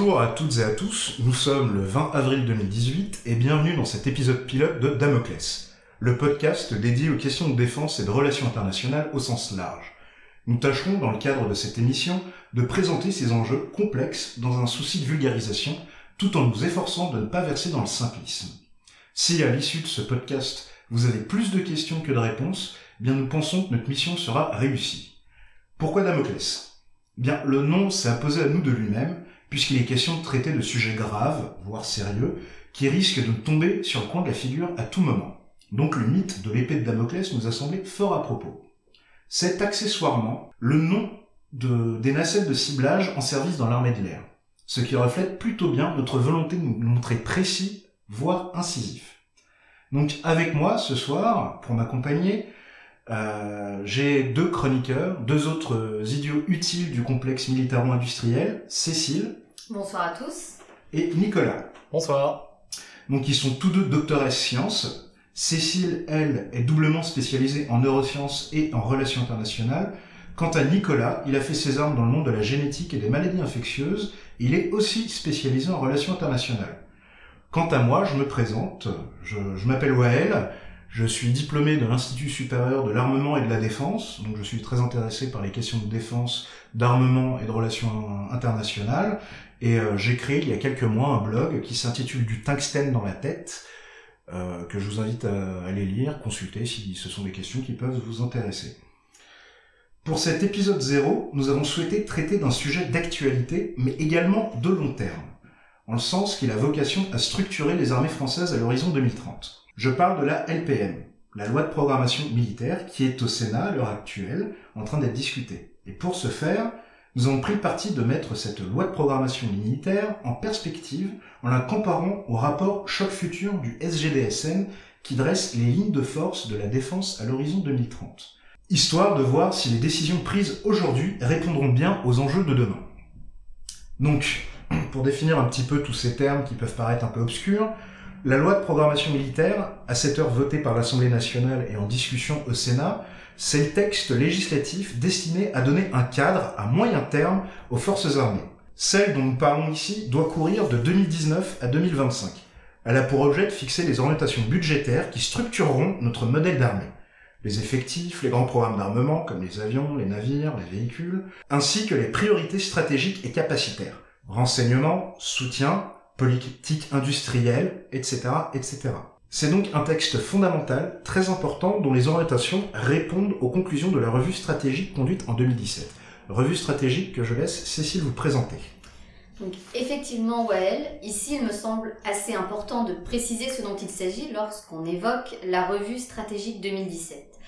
Bonjour à toutes et à tous, nous sommes le 20 avril 2018 et bienvenue dans cet épisode pilote de Damoclès, le podcast dédié aux questions de défense et de relations internationales au sens large. Nous tâcherons dans le cadre de cette émission de présenter ces enjeux complexes dans un souci de vulgarisation tout en nous efforçant de ne pas verser dans le simplisme. Si à l'issue de ce podcast vous avez plus de questions que de réponses, eh bien nous pensons que notre mission sera réussie. Pourquoi Damoclès? Eh Bien, le nom s'est imposé à nous de lui-même, puisqu'il est question de traiter de sujets graves, voire sérieux, qui risquent de tomber sur le coin de la figure à tout moment. Donc le mythe de l'épée de Damoclès nous a semblé fort à propos. C'est accessoirement le nom de, des nacelles de ciblage en service dans l'armée de l'air, ce qui reflète plutôt bien notre volonté de nous montrer précis, voire incisif. Donc avec moi ce soir, pour m'accompagner, euh, j'ai deux chroniqueurs, deux autres idiots utiles du complexe militaro-industriel, Cécile. Bonsoir à tous. Et Nicolas. Bonsoir. Donc ils sont tous deux docteurs sciences. Cécile, elle, est doublement spécialisée en neurosciences et en relations internationales. Quant à Nicolas, il a fait ses armes dans le monde de la génétique et des maladies infectieuses. Il est aussi spécialisé en relations internationales. Quant à moi, je me présente, je, je m'appelle Wael, je suis diplômé de l'Institut supérieur de l'armement et de la défense, donc je suis très intéressé par les questions de défense, d'armement et de relations internationales, et euh, j'ai créé il y a quelques mois un blog qui s'intitule Du tungstène dans la tête, euh, que je vous invite à aller lire, consulter si ce sont des questions qui peuvent vous intéresser. Pour cet épisode 0, nous avons souhaité traiter d'un sujet d'actualité, mais également de long terme en le sens qu'il a vocation à structurer les armées françaises à l'horizon 2030. Je parle de la LPM, la loi de programmation militaire, qui est au Sénat à l'heure actuelle en train d'être discutée. Et pour ce faire, nous avons pris le parti de mettre cette loi de programmation militaire en perspective en la comparant au rapport choc futur du SGDSN qui dresse les lignes de force de la défense à l'horizon 2030. Histoire de voir si les décisions prises aujourd'hui répondront bien aux enjeux de demain. Donc, pour définir un petit peu tous ces termes qui peuvent paraître un peu obscurs, la loi de programmation militaire, à cette heure votée par l'Assemblée nationale et en discussion au Sénat, c'est le texte législatif destiné à donner un cadre à moyen terme aux forces armées. Celle dont nous parlons ici doit courir de 2019 à 2025. Elle a pour objet de fixer les orientations budgétaires qui structureront notre modèle d'armée. Les effectifs, les grands programmes d'armement comme les avions, les navires, les véhicules, ainsi que les priorités stratégiques et capacitaires renseignement, soutien, politique industrielle, etc., etc. C'est donc un texte fondamental, très important, dont les orientations répondent aux conclusions de la revue stratégique conduite en 2017. Revue stratégique que je laisse Cécile vous présenter. Donc effectivement, Wael, ici il me semble assez important de préciser ce dont il s'agit lorsqu'on évoque la revue stratégique 2017.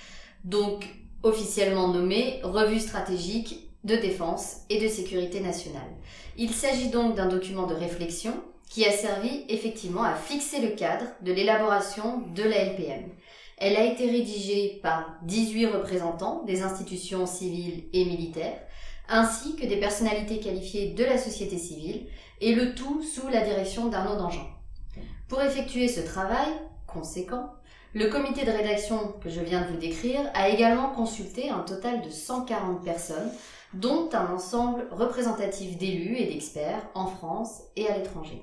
Donc officiellement nommée revue stratégique de défense et de sécurité nationale. Il s'agit donc d'un document de réflexion qui a servi effectivement à fixer le cadre de l'élaboration de la LPM. Elle a été rédigée par 18 représentants des institutions civiles et militaires, ainsi que des personnalités qualifiées de la société civile, et le tout sous la direction d'Arnaud Dangean. Pour effectuer ce travail conséquent, le comité de rédaction que je viens de vous décrire a également consulté un total de 140 personnes dont un ensemble représentatif d'élus et d'experts en France et à l'étranger.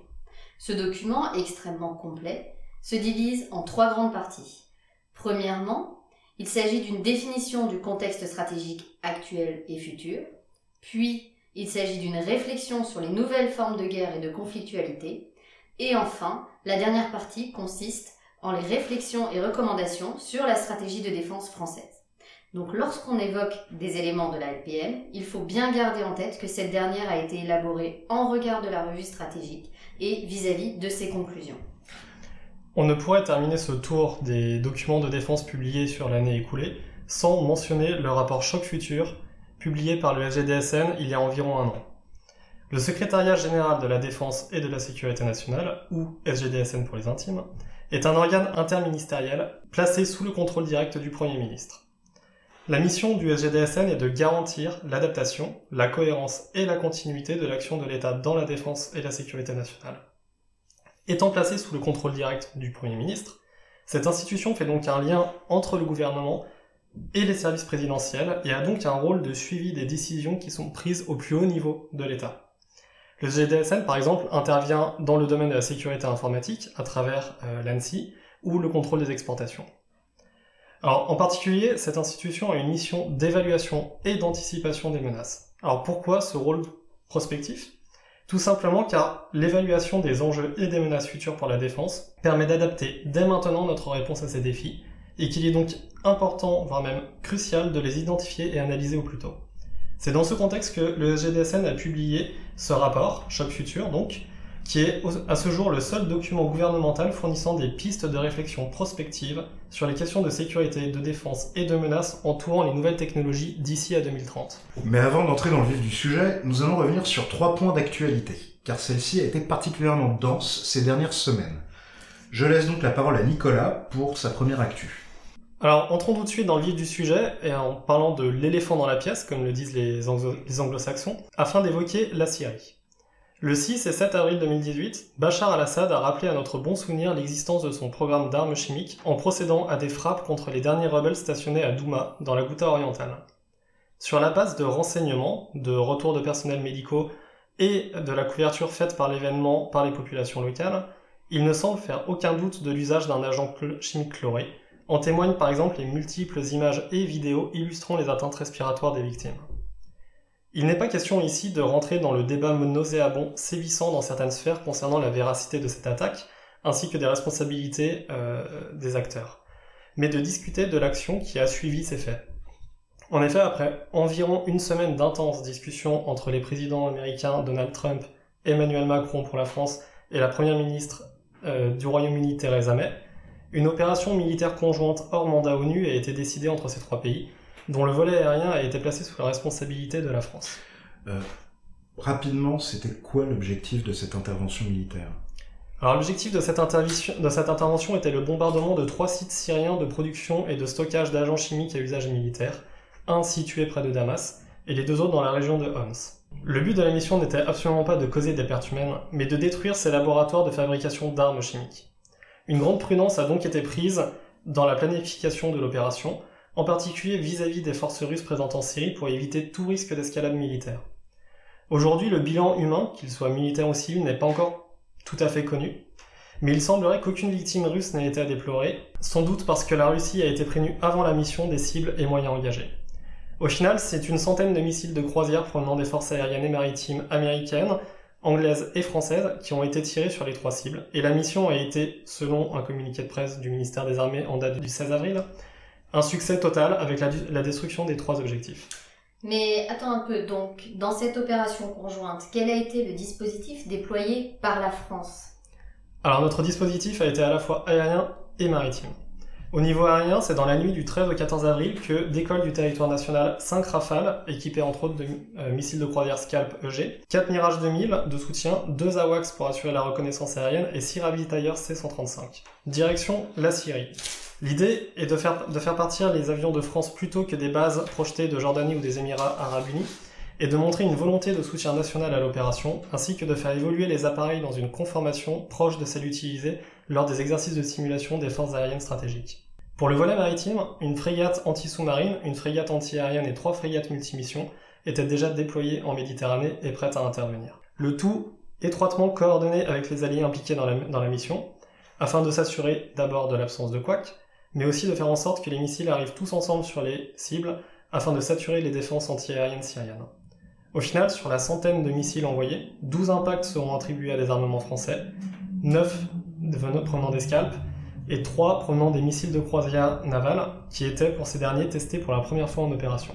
Ce document, extrêmement complet, se divise en trois grandes parties. Premièrement, il s'agit d'une définition du contexte stratégique actuel et futur, puis il s'agit d'une réflexion sur les nouvelles formes de guerre et de conflictualité, et enfin, la dernière partie consiste en les réflexions et recommandations sur la stratégie de défense française. Donc lorsqu'on évoque des éléments de la LPM, il faut bien garder en tête que cette dernière a été élaborée en regard de la revue stratégique et vis-à-vis de ses conclusions. On ne pourrait terminer ce tour des documents de défense publiés sur l'année écoulée sans mentionner le rapport Choc Futur, publié par le SGDSN il y a environ un an. Le secrétariat général de la défense et de la sécurité nationale, ou SGDSN pour les intimes, est un organe interministériel placé sous le contrôle direct du Premier ministre. La mission du SGDSN est de garantir l'adaptation, la cohérence et la continuité de l'action de l'État dans la défense et la sécurité nationale. Étant placée sous le contrôle direct du Premier ministre, cette institution fait donc un lien entre le gouvernement et les services présidentiels et a donc un rôle de suivi des décisions qui sont prises au plus haut niveau de l'État. Le GDSN, par exemple, intervient dans le domaine de la sécurité informatique à travers euh, l'ANSI ou le contrôle des exportations. Alors, en particulier, cette institution a une mission d'évaluation et d'anticipation des menaces. Alors, pourquoi ce rôle prospectif? Tout simplement car l'évaluation des enjeux et des menaces futures pour la défense permet d'adapter dès maintenant notre réponse à ces défis, et qu'il est donc important, voire même crucial, de les identifier et analyser au plus tôt. C'est dans ce contexte que le GDSN a publié ce rapport, Choc Futur donc, qui est à ce jour le seul document gouvernemental fournissant des pistes de réflexion prospective sur les questions de sécurité, de défense et de menaces entourant les nouvelles technologies d'ici à 2030. Mais avant d'entrer dans le vif du sujet, nous allons revenir sur trois points d'actualité, car celle-ci a été particulièrement dense ces dernières semaines. Je laisse donc la parole à Nicolas pour sa première actu. Alors, entrons tout de suite dans le vif du sujet, et en parlant de l'éléphant dans la pièce, comme le disent les, anglo-saxons, afin d'évoquer la Syrie. Le 6 et 7 avril 2018, Bachar al-Assad a rappelé à notre bon souvenir l'existence de son programme d'armes chimiques en procédant à des frappes contre les derniers rebelles stationnés à Douma, dans la Ghouta orientale. Sur la base de renseignements, de retours de personnels médicaux et de la couverture faite par l'événement par les populations locales, il ne semble faire aucun doute de l'usage d'un agent chimique chloré, en témoignent par exemple les multiples images et vidéos illustrant les atteintes respiratoires des victimes. Il n'est pas question ici de rentrer dans le débat nauséabond sévissant dans certaines sphères concernant la véracité de cette attaque, ainsi que des responsabilités euh, des acteurs, mais de discuter de l'action qui a suivi ces faits. En effet, après environ une semaine d'intenses discussions entre les présidents américains Donald Trump, Emmanuel Macron pour la France et la première ministre euh, du Royaume-Uni Theresa May, une opération militaire conjointe hors mandat ONU a été décidée entre ces trois pays, dont le volet aérien a été placé sous la responsabilité de la France. Euh, rapidement, c'était quoi l'objectif de cette intervention militaire? Alors l'objectif de, cette intervention était le bombardement de trois sites syriens de production et de stockage d'agents chimiques à usage militaire, un situé près de Damas et les deux autres dans la région de Homs. Le but de la mission n'était absolument pas de causer des pertes humaines, mais de détruire ces laboratoires de fabrication d'armes chimiques. Une grande prudence a donc été prise dans la planification de l'opération, en particulier vis-à-vis des forces russes présentes en Syrie pour éviter tout risque d'escalade militaire. Aujourd'hui, le bilan humain, qu'il soit militaire ou civil, n'est pas encore tout à fait connu, mais il semblerait qu'aucune victime russe n'ait été à déplorer, sans doute parce que la Russie a été prévenue avant la mission des cibles et moyens engagés. Au final, c'est une centaine de missiles de croisière provenant des forces aériennes et maritimes américaines, anglaises et françaises qui ont été tirées sur les trois cibles. Et la mission a été, selon un communiqué de presse du ministère des Armées en date du 16 avril, un succès total avec la, destruction des trois objectifs. Mais attends un peu, donc dans cette opération conjointe, quel a été le dispositif déployé par la France? Alors notre dispositif a été à la fois aérien et maritime. Au niveau aérien, c'est dans la nuit du 13 au 14 avril que décolle du territoire national 5 Rafales, équipés entre autres de euh, missiles de croisière Scalp EG, 4 Mirage 2000 de soutien, 2 AWACS pour assurer la reconnaissance aérienne et 6 ravitailleurs C-135. Direction la Syrie. L'idée est de faire, partir les avions de France plutôt que des bases projetées de Jordanie ou des Émirats arabes unis, et de montrer une volonté de soutien national à l'opération, ainsi que de faire évoluer les appareils dans une conformation proche de celle utilisée lors des exercices de simulation des forces aériennes stratégiques. Pour le volet maritime, une frégate anti-sous-marine, une frégate anti-aérienne et trois frégates multimissions étaient déjà déployées en Méditerranée et prêtes à intervenir. Le tout étroitement coordonné avec les alliés impliqués dans la, dans la mission, afin de s'assurer d'abord de l'absence de couac, mais aussi de faire en sorte que les missiles arrivent tous ensemble sur les cibles afin de saturer les défenses anti-aériennes syriennes. Au final, sur la centaine de missiles envoyés, 12 impacts seront attribués à des armements français, 9 provenant des scalps et 3 provenant des missiles de croisière navale qui étaient pour ces derniers testés pour la première fois en opération.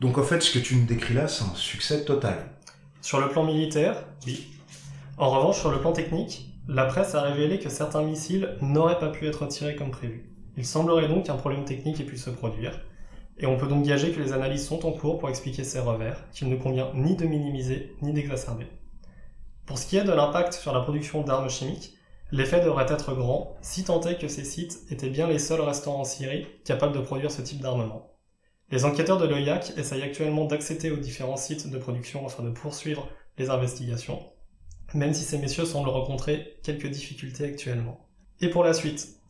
Donc en fait, ce que tu nous décris là, c'est un succès total. Sur le plan militaire, oui. En revanche, sur le plan technique, la presse a révélé que certains missiles n'auraient pas pu être tirés comme prévu. Il semblerait donc qu'un problème technique ait pu se produire, et on peut donc gager que les analyses sont en cours pour expliquer ces revers, qu'il ne convient ni de minimiser ni d'exacerber. Pour ce qui est de l'impact sur la production d'armes chimiques, l'effet devrait être grand, si tant est que ces sites étaient bien les seuls restants en Syrie capables de produire ce type d'armement. Les enquêteurs de l'OIAC essayent actuellement d'accéder aux différents sites de production afin de poursuivre les investigations, même si ces messieurs semblent rencontrer quelques difficultés actuellement. Et pour la suite,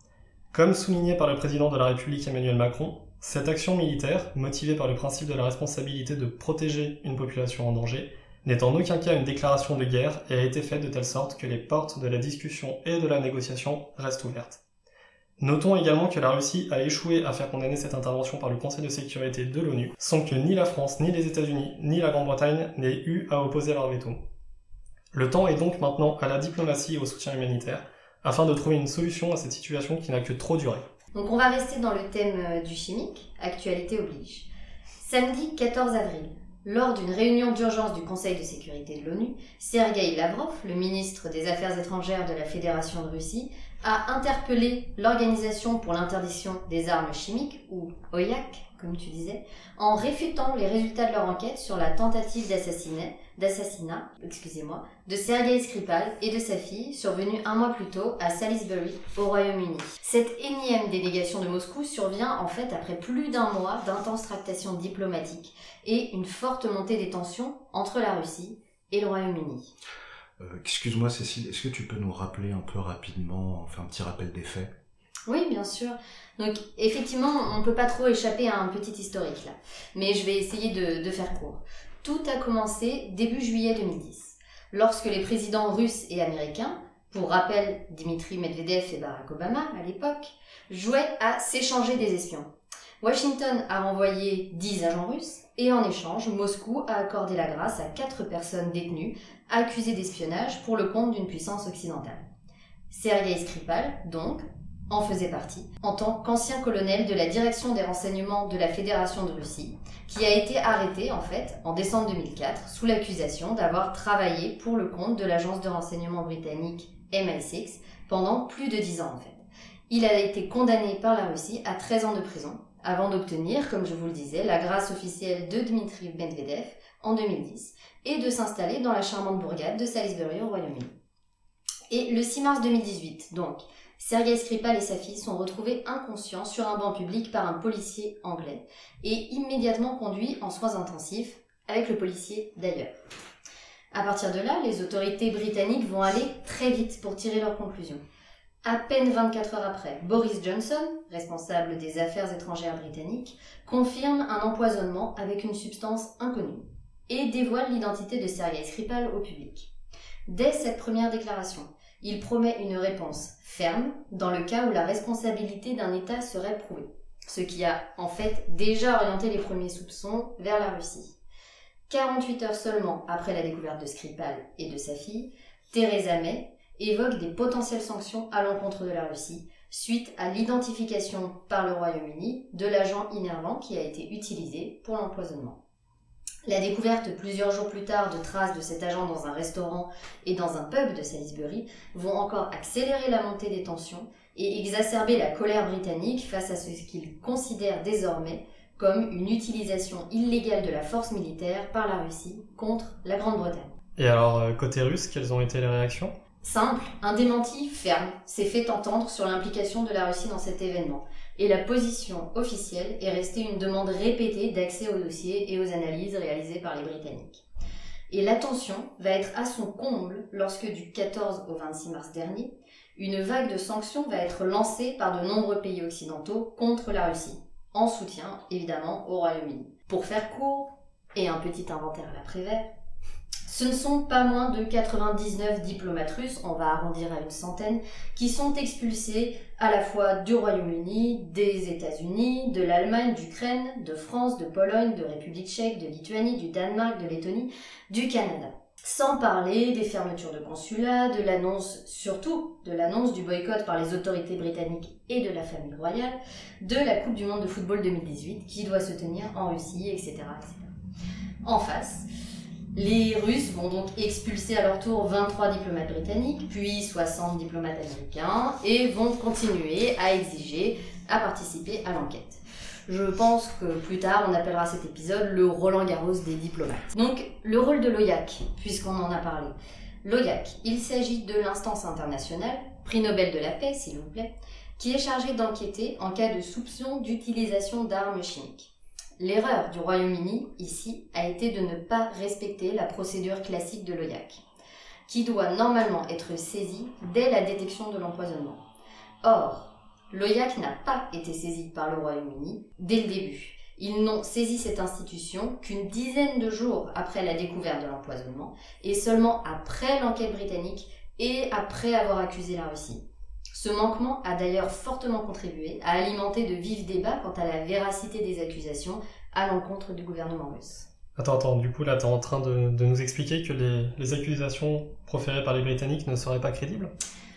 comme souligné par le président de la République Emmanuel Macron, cette action militaire, motivée par le principe de la responsabilité de protéger une population en danger, n'est en aucun cas une déclaration de guerre et a été faite de telle sorte que les portes de la discussion et de la négociation restent ouvertes. Notons également que la Russie a échoué à faire condamner cette intervention par le Conseil de sécurité de l'ONU, sans que ni la France, ni les États-Unis, ni la Grande-Bretagne n'aient eu à opposer leur veto. Le temps est donc maintenant à la diplomatie et au soutien humanitaire, afin de trouver une solution à cette situation qui n'a que trop duré. Donc on va rester dans le thème euh, du chimique, actualité oblige. Samedi 14 avril, lors d'une réunion d'urgence du Conseil de sécurité de l'ONU, Sergei Lavrov, le ministre des Affaires étrangères de la Fédération de Russie, a interpellé l'Organisation pour l'interdiction des armes chimiques, ou OIAC, comme tu disais, en réfutant les résultats de leur enquête sur la tentative d'assassinat, d'assassinat, excusez-moi, de Sergei Skripal et de sa fille, survenue un mois plus tôt à Salisbury, au Royaume-Uni. Cette énième délégation de Moscou survient en fait après plus d'un mois d'intenses tractations diplomatiques et une forte montée des tensions entre la Russie et le Royaume-Uni. Euh, excuse-moi Cécile, est-ce que tu peux nous rappeler un peu rapidement, enfin un petit rappel des faits? Oui, bien sûr. Donc effectivement, on ne peut pas trop échapper à un petit historique là. Mais je vais essayer de, de faire court. Tout a commencé début juillet 2010, lorsque les présidents russes et américains, pour rappel Dimitri Medvedev et Barack Obama à l'époque, jouaient à s'échanger des espions. Washington a renvoyé 10 agents russes et en échange, Moscou a accordé la grâce à 4 personnes détenues accusées d'espionnage pour le compte d'une puissance occidentale. Sergei Skripal, donc, en faisait partie, en tant qu'ancien colonel de la direction des renseignements de la Fédération de Russie, qui a été arrêté en fait en décembre 2004 sous l'accusation d'avoir travaillé pour le compte de l'agence de renseignement britannique MI6 pendant plus de 10 ans en fait. Il a été condamné par la Russie à 13 ans de prison avant d'obtenir, comme je vous le disais, la grâce officielle de Dmitri Medvedev en 2010 et de s'installer dans la charmante bourgade de Salisbury au Royaume-Uni. Et le 6 mars 2018, donc, Sergei Skripal et sa fille sont retrouvés inconscients sur un banc public par un policier anglais et immédiatement conduits en soins intensifs avec le policier d'ailleurs. À partir de là, les autorités britanniques vont aller très vite pour tirer leurs conclusions. À peine 24 heures après, Boris Johnson, responsable des affaires étrangères britanniques, confirme un empoisonnement avec une substance inconnue et dévoile l'identité de Sergei Skripal au public. Dès cette première déclaration, il promet une réponse ferme dans le cas où la responsabilité d'un État serait prouvée, ce qui a en fait déjà orienté les premiers soupçons vers la Russie. 48 heures seulement après la découverte de Skripal et de sa fille, Theresa May, évoque des potentielles sanctions à l'encontre de la Russie suite à l'identification par le Royaume-Uni de l'agent innervant qui a été utilisé pour l'empoisonnement. La découverte plusieurs jours plus tard de traces de cet agent dans un restaurant et dans un pub de Salisbury vont encore accélérer la montée des tensions et exacerber la colère britannique face à ce qu'ils considèrent désormais comme une utilisation illégale de la force militaire par la Russie contre la Grande-Bretagne. Et alors, euh, côté russe, quelles ont été les réactions? Simple, un démenti ferme s'est fait entendre sur l'implication de la Russie dans cet événement, et la position officielle est restée une demande répétée d'accès aux dossiers et aux analyses réalisées par les Britanniques. Et l'attention va être à son comble lorsque du 14 au 26 mars dernier, une vague de sanctions va être lancée par de nombreux pays occidentaux contre la Russie, en soutien évidemment au Royaume-Uni. Pour faire court, et un petit inventaire à l'après-vert, ce ne sont pas moins de 99 diplomates russes, on va arrondir à une centaine, qui sont expulsés à la fois du Royaume-Uni, des États-Unis, de l'Allemagne, d'Ukraine, de France, de Pologne, de République tchèque, de Lituanie, du Danemark, de Lettonie, du Canada. Sans parler des fermetures de consulats, de l'annonce, surtout de l'annonce du boycott par les autorités britanniques et de la famille royale, de la Coupe du Monde de football 2018 qui doit se tenir en Russie, etc. etc. En face, les Russes vont donc expulser à leur tour 23 diplomates britanniques, puis 60 diplomates américains, et vont continuer à exiger à participer à l'enquête. Je pense que plus tard, on appellera cet épisode le Roland Garros des diplomates. Donc, le rôle de l'OIAC, puisqu'on en a parlé. L'OIAC, il s'agit de l'instance internationale, prix Nobel de la paix s'il vous plaît, qui est chargée d'enquêter en cas de soupçon d'utilisation d'armes chimiques. L'erreur du Royaume-Uni, ici, a été de ne pas respecter la procédure classique de l'OIAC, qui doit normalement être saisie dès la détection de l'empoisonnement. Or, l'OIAC n'a pas été saisie par le Royaume-Uni dès le début. Ils n'ont saisi cette institution qu'une dizaine de jours après la découverte de l'empoisonnement, et seulement après l'enquête britannique et après avoir accusé la Russie. Ce manquement a d'ailleurs fortement contribué à alimenter de vifs débats quant à la véracité des accusations à l'encontre du gouvernement russe. Attends, attends, du coup là t'es en train de, de, nous expliquer que les, les, accusations proférées par les Britanniques ne seraient pas crédibles?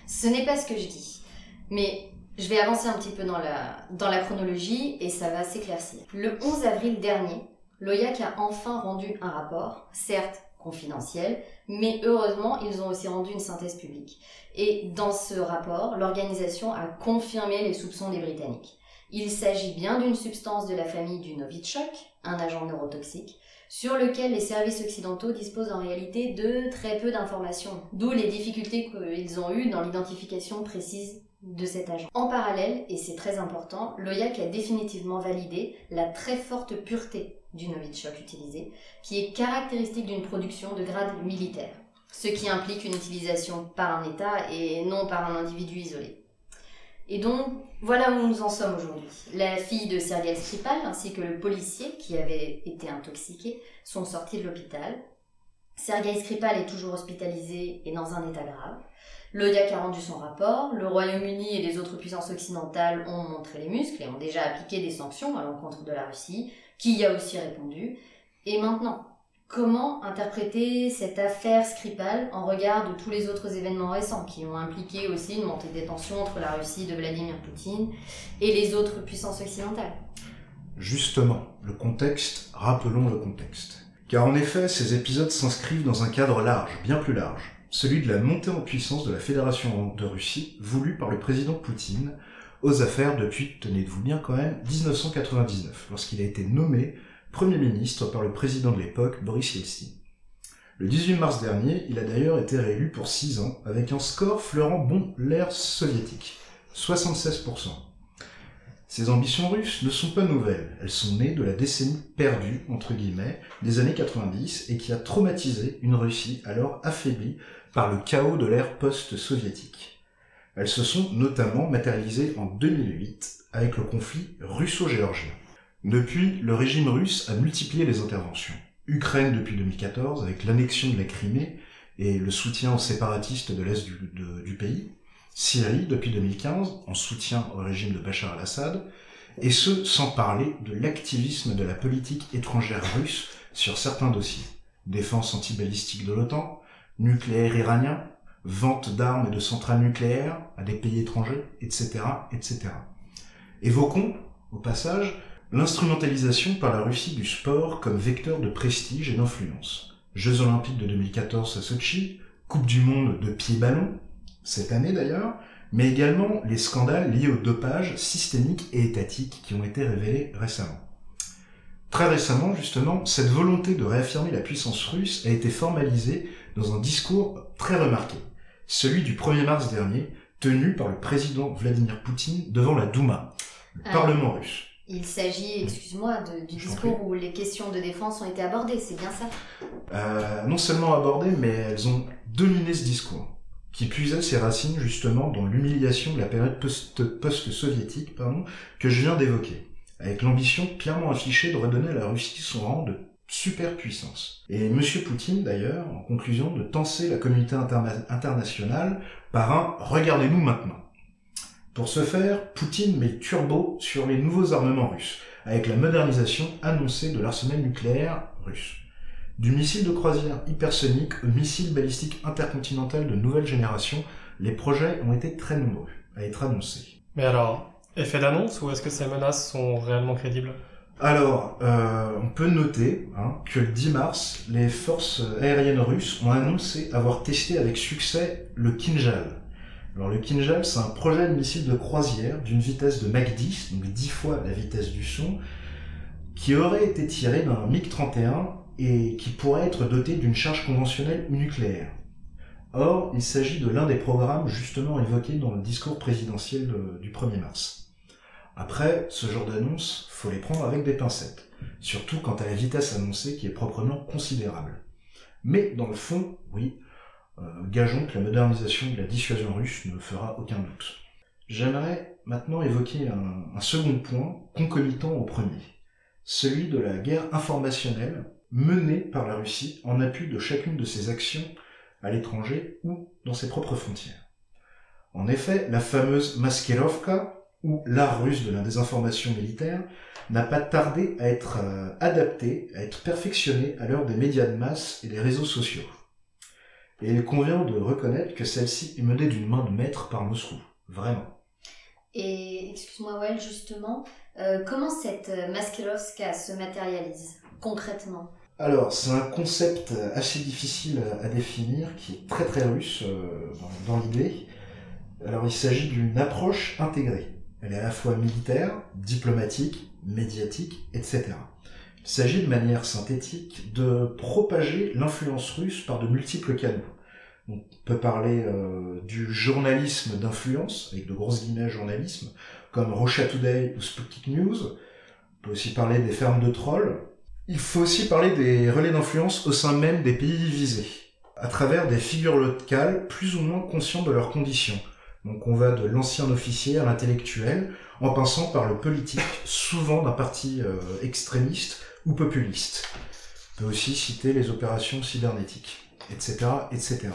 Ce n'est pas ce que je dis. Mais je vais avancer un petit peu dans la, dans la chronologie et ça va s'éclaircir. Le 11 avril dernier, l'OIAC a enfin rendu un rapport, certes confidentiel, mais heureusement ils ont aussi rendu une synthèse publique. Et dans ce rapport, l'organisation a confirmé les soupçons des Britanniques. Il s'agit bien d'une substance de la famille du Novichok, un agent neurotoxique, sur lequel les services occidentaux disposent en réalité de très peu d'informations, d'où les difficultés qu'ils ont eues dans l'identification précise de cet agent. En parallèle, et c'est très important, l'OIAC a définitivement validé la très forte pureté du Novichok utilisé, qui est caractéristique d'une production de grade militaire, ce qui implique une utilisation par un État et non par un individu isolé. Et donc, voilà où nous en sommes aujourd'hui. La fille de Sergei Skripal ainsi que le policier qui avait été intoxiqué sont sortis de l'hôpital. Sergei Skripal est toujours hospitalisé et dans un état grave. L'OIAC a rendu son rapport, le Royaume-Uni et les autres puissances occidentales ont montré les muscles et ont déjà appliqué des sanctions à l'encontre de la Russie, qui y a aussi répondu. Et maintenant, comment interpréter cette affaire Skripal en regard de tous les autres événements récents qui ont impliqué aussi une montée des tensions entre la Russie de Vladimir Poutine et les autres puissances occidentales? Justement, le contexte, rappelons le contexte. Car en effet, ces épisodes s'inscrivent dans un cadre large, bien plus large, celui de la montée en puissance de la Fédération de Russie, voulue par le président Poutine, aux affaires depuis, tenez-vous bien quand même, 1999, lorsqu'il a été nommé Premier ministre par le président de l'époque, Boris Yeltsin. Le 18 mars dernier, il a d'ailleurs été réélu pour 6 ans, avec un score fleurant bon l'ère soviétique, 76%. Ces ambitions russes ne sont pas nouvelles, elles sont nées de la décennie perdue, entre guillemets, des années 90 et qui a traumatisé une Russie alors affaiblie par le chaos de l'ère post-soviétique. Elles se sont notamment matérialisées en 2008 avec le conflit russo-géorgien. Depuis, le régime russe a multiplié les interventions. Ukraine depuis 2014 avec l'annexion de la Crimée et le soutien aux séparatistes de l'Est du, pays. Syrie depuis 2015 en soutien au régime de Bachar al-Assad. Et ce, sans parler de l'activisme de la politique étrangère russe sur certains dossiers. Défense antibalistique de l'OTAN, nucléaire iranien, vente d'armes et de centrales nucléaires à des pays étrangers, etc., etc. Évoquons, au passage, l'instrumentalisation par la Russie du sport comme vecteur de prestige et d'influence. Jeux olympiques de 2014 à Sochi, Coupe du monde de pied-ballon, cette année d'ailleurs, mais également les scandales liés au dopage systémique et étatique qui ont été révélés récemment. Très récemment, justement, cette volonté de réaffirmer la puissance russe a été formalisée dans un discours très remarqué, celui du 1er mars dernier, tenu par le président Vladimir Poutine devant la Douma, le Ah. Parlement russe. Il s'agit, excuse-moi, du discours où les questions de défense ont été abordées, c'est bien ça? Euh, non seulement abordées, mais elles ont dominé ce discours, qui puisait ses racines justement dans l'humiliation de la période post- post-soviétique que je viens d'évoquer, avec l'ambition clairement affichée de redonner à la Russie son rang de superpuissance. Et M. Poutine, d'ailleurs, en conclusion, de tenser la communauté interna- internationale par un « regardez-nous maintenant ». Pour ce faire, Poutine met turbo sur les nouveaux armements russes, avec la modernisation annoncée de l'arsenal nucléaire russe. Du missile de croisière hypersonique au missile balistique intercontinental de nouvelle génération, les projets ont été très nombreux à être annoncés. Mais alors, effet d'annonce ou est-ce que ces menaces sont réellement crédibles? Alors, euh, on peut noter hein, que le 10 mars, les forces aériennes russes ont annoncé avoir testé avec succès le Kinjal. Alors le Kinjal, c'est un projet de missile de croisière d'une vitesse de Mach 10, donc 10 fois la vitesse du son, qui aurait été tiré d'un MiG-31 et qui pourrait être doté d'une charge conventionnelle ou nucléaire. Or, il s'agit de l'un des programmes justement évoqués dans le discours présidentiel de- du 1er mars. Après, ce genre d'annonce, faut les prendre avec des pincettes, surtout quant à la vitesse annoncée qui est proprement considérable. Mais dans le fond, oui, euh, gageons que la modernisation de la dissuasion russe ne fera aucun doute. J'aimerais maintenant évoquer un, second point concomitant au premier, celui de la guerre informationnelle menée par la Russie en appui de chacune de ses actions à l'étranger ou dans ses propres frontières. En effet, la fameuse Maskerovka, ou l'art russe de la désinformation militaire, n'a pas tardé à être euh, adapté, à être perfectionné à l'heure des médias de masse et des réseaux sociaux. Et il convient de reconnaître que celle-ci est menée d'une main de maître par Moscou. Vraiment. Et excuse-moi, Well, justement, euh, comment cette euh, Maskerovska se matérialise concrètement? Alors, c'est un concept assez difficile à définir, qui est très très russe euh, dans, dans l'idée. Alors, il s'agit d'une approche intégrée. Elle est à la fois militaire, diplomatique, médiatique, etc. Il s'agit de manière synthétique de propager l'influence russe par de multiples canaux. On peut parler euh, du journalisme d'influence, avec de grosses guillemets journalisme, comme Russia Today ou Sputnik News. On peut aussi parler des fermes de trolls. Il faut aussi parler des relais d'influence au sein même des pays visés, à travers des figures locales plus ou moins conscientes de leurs conditions. Donc on va de l'ancien officier à l'intellectuel, en passant par le politique, souvent d'un parti euh, extrémiste ou populiste. On peut aussi citer les opérations cybernétiques, etc., etc.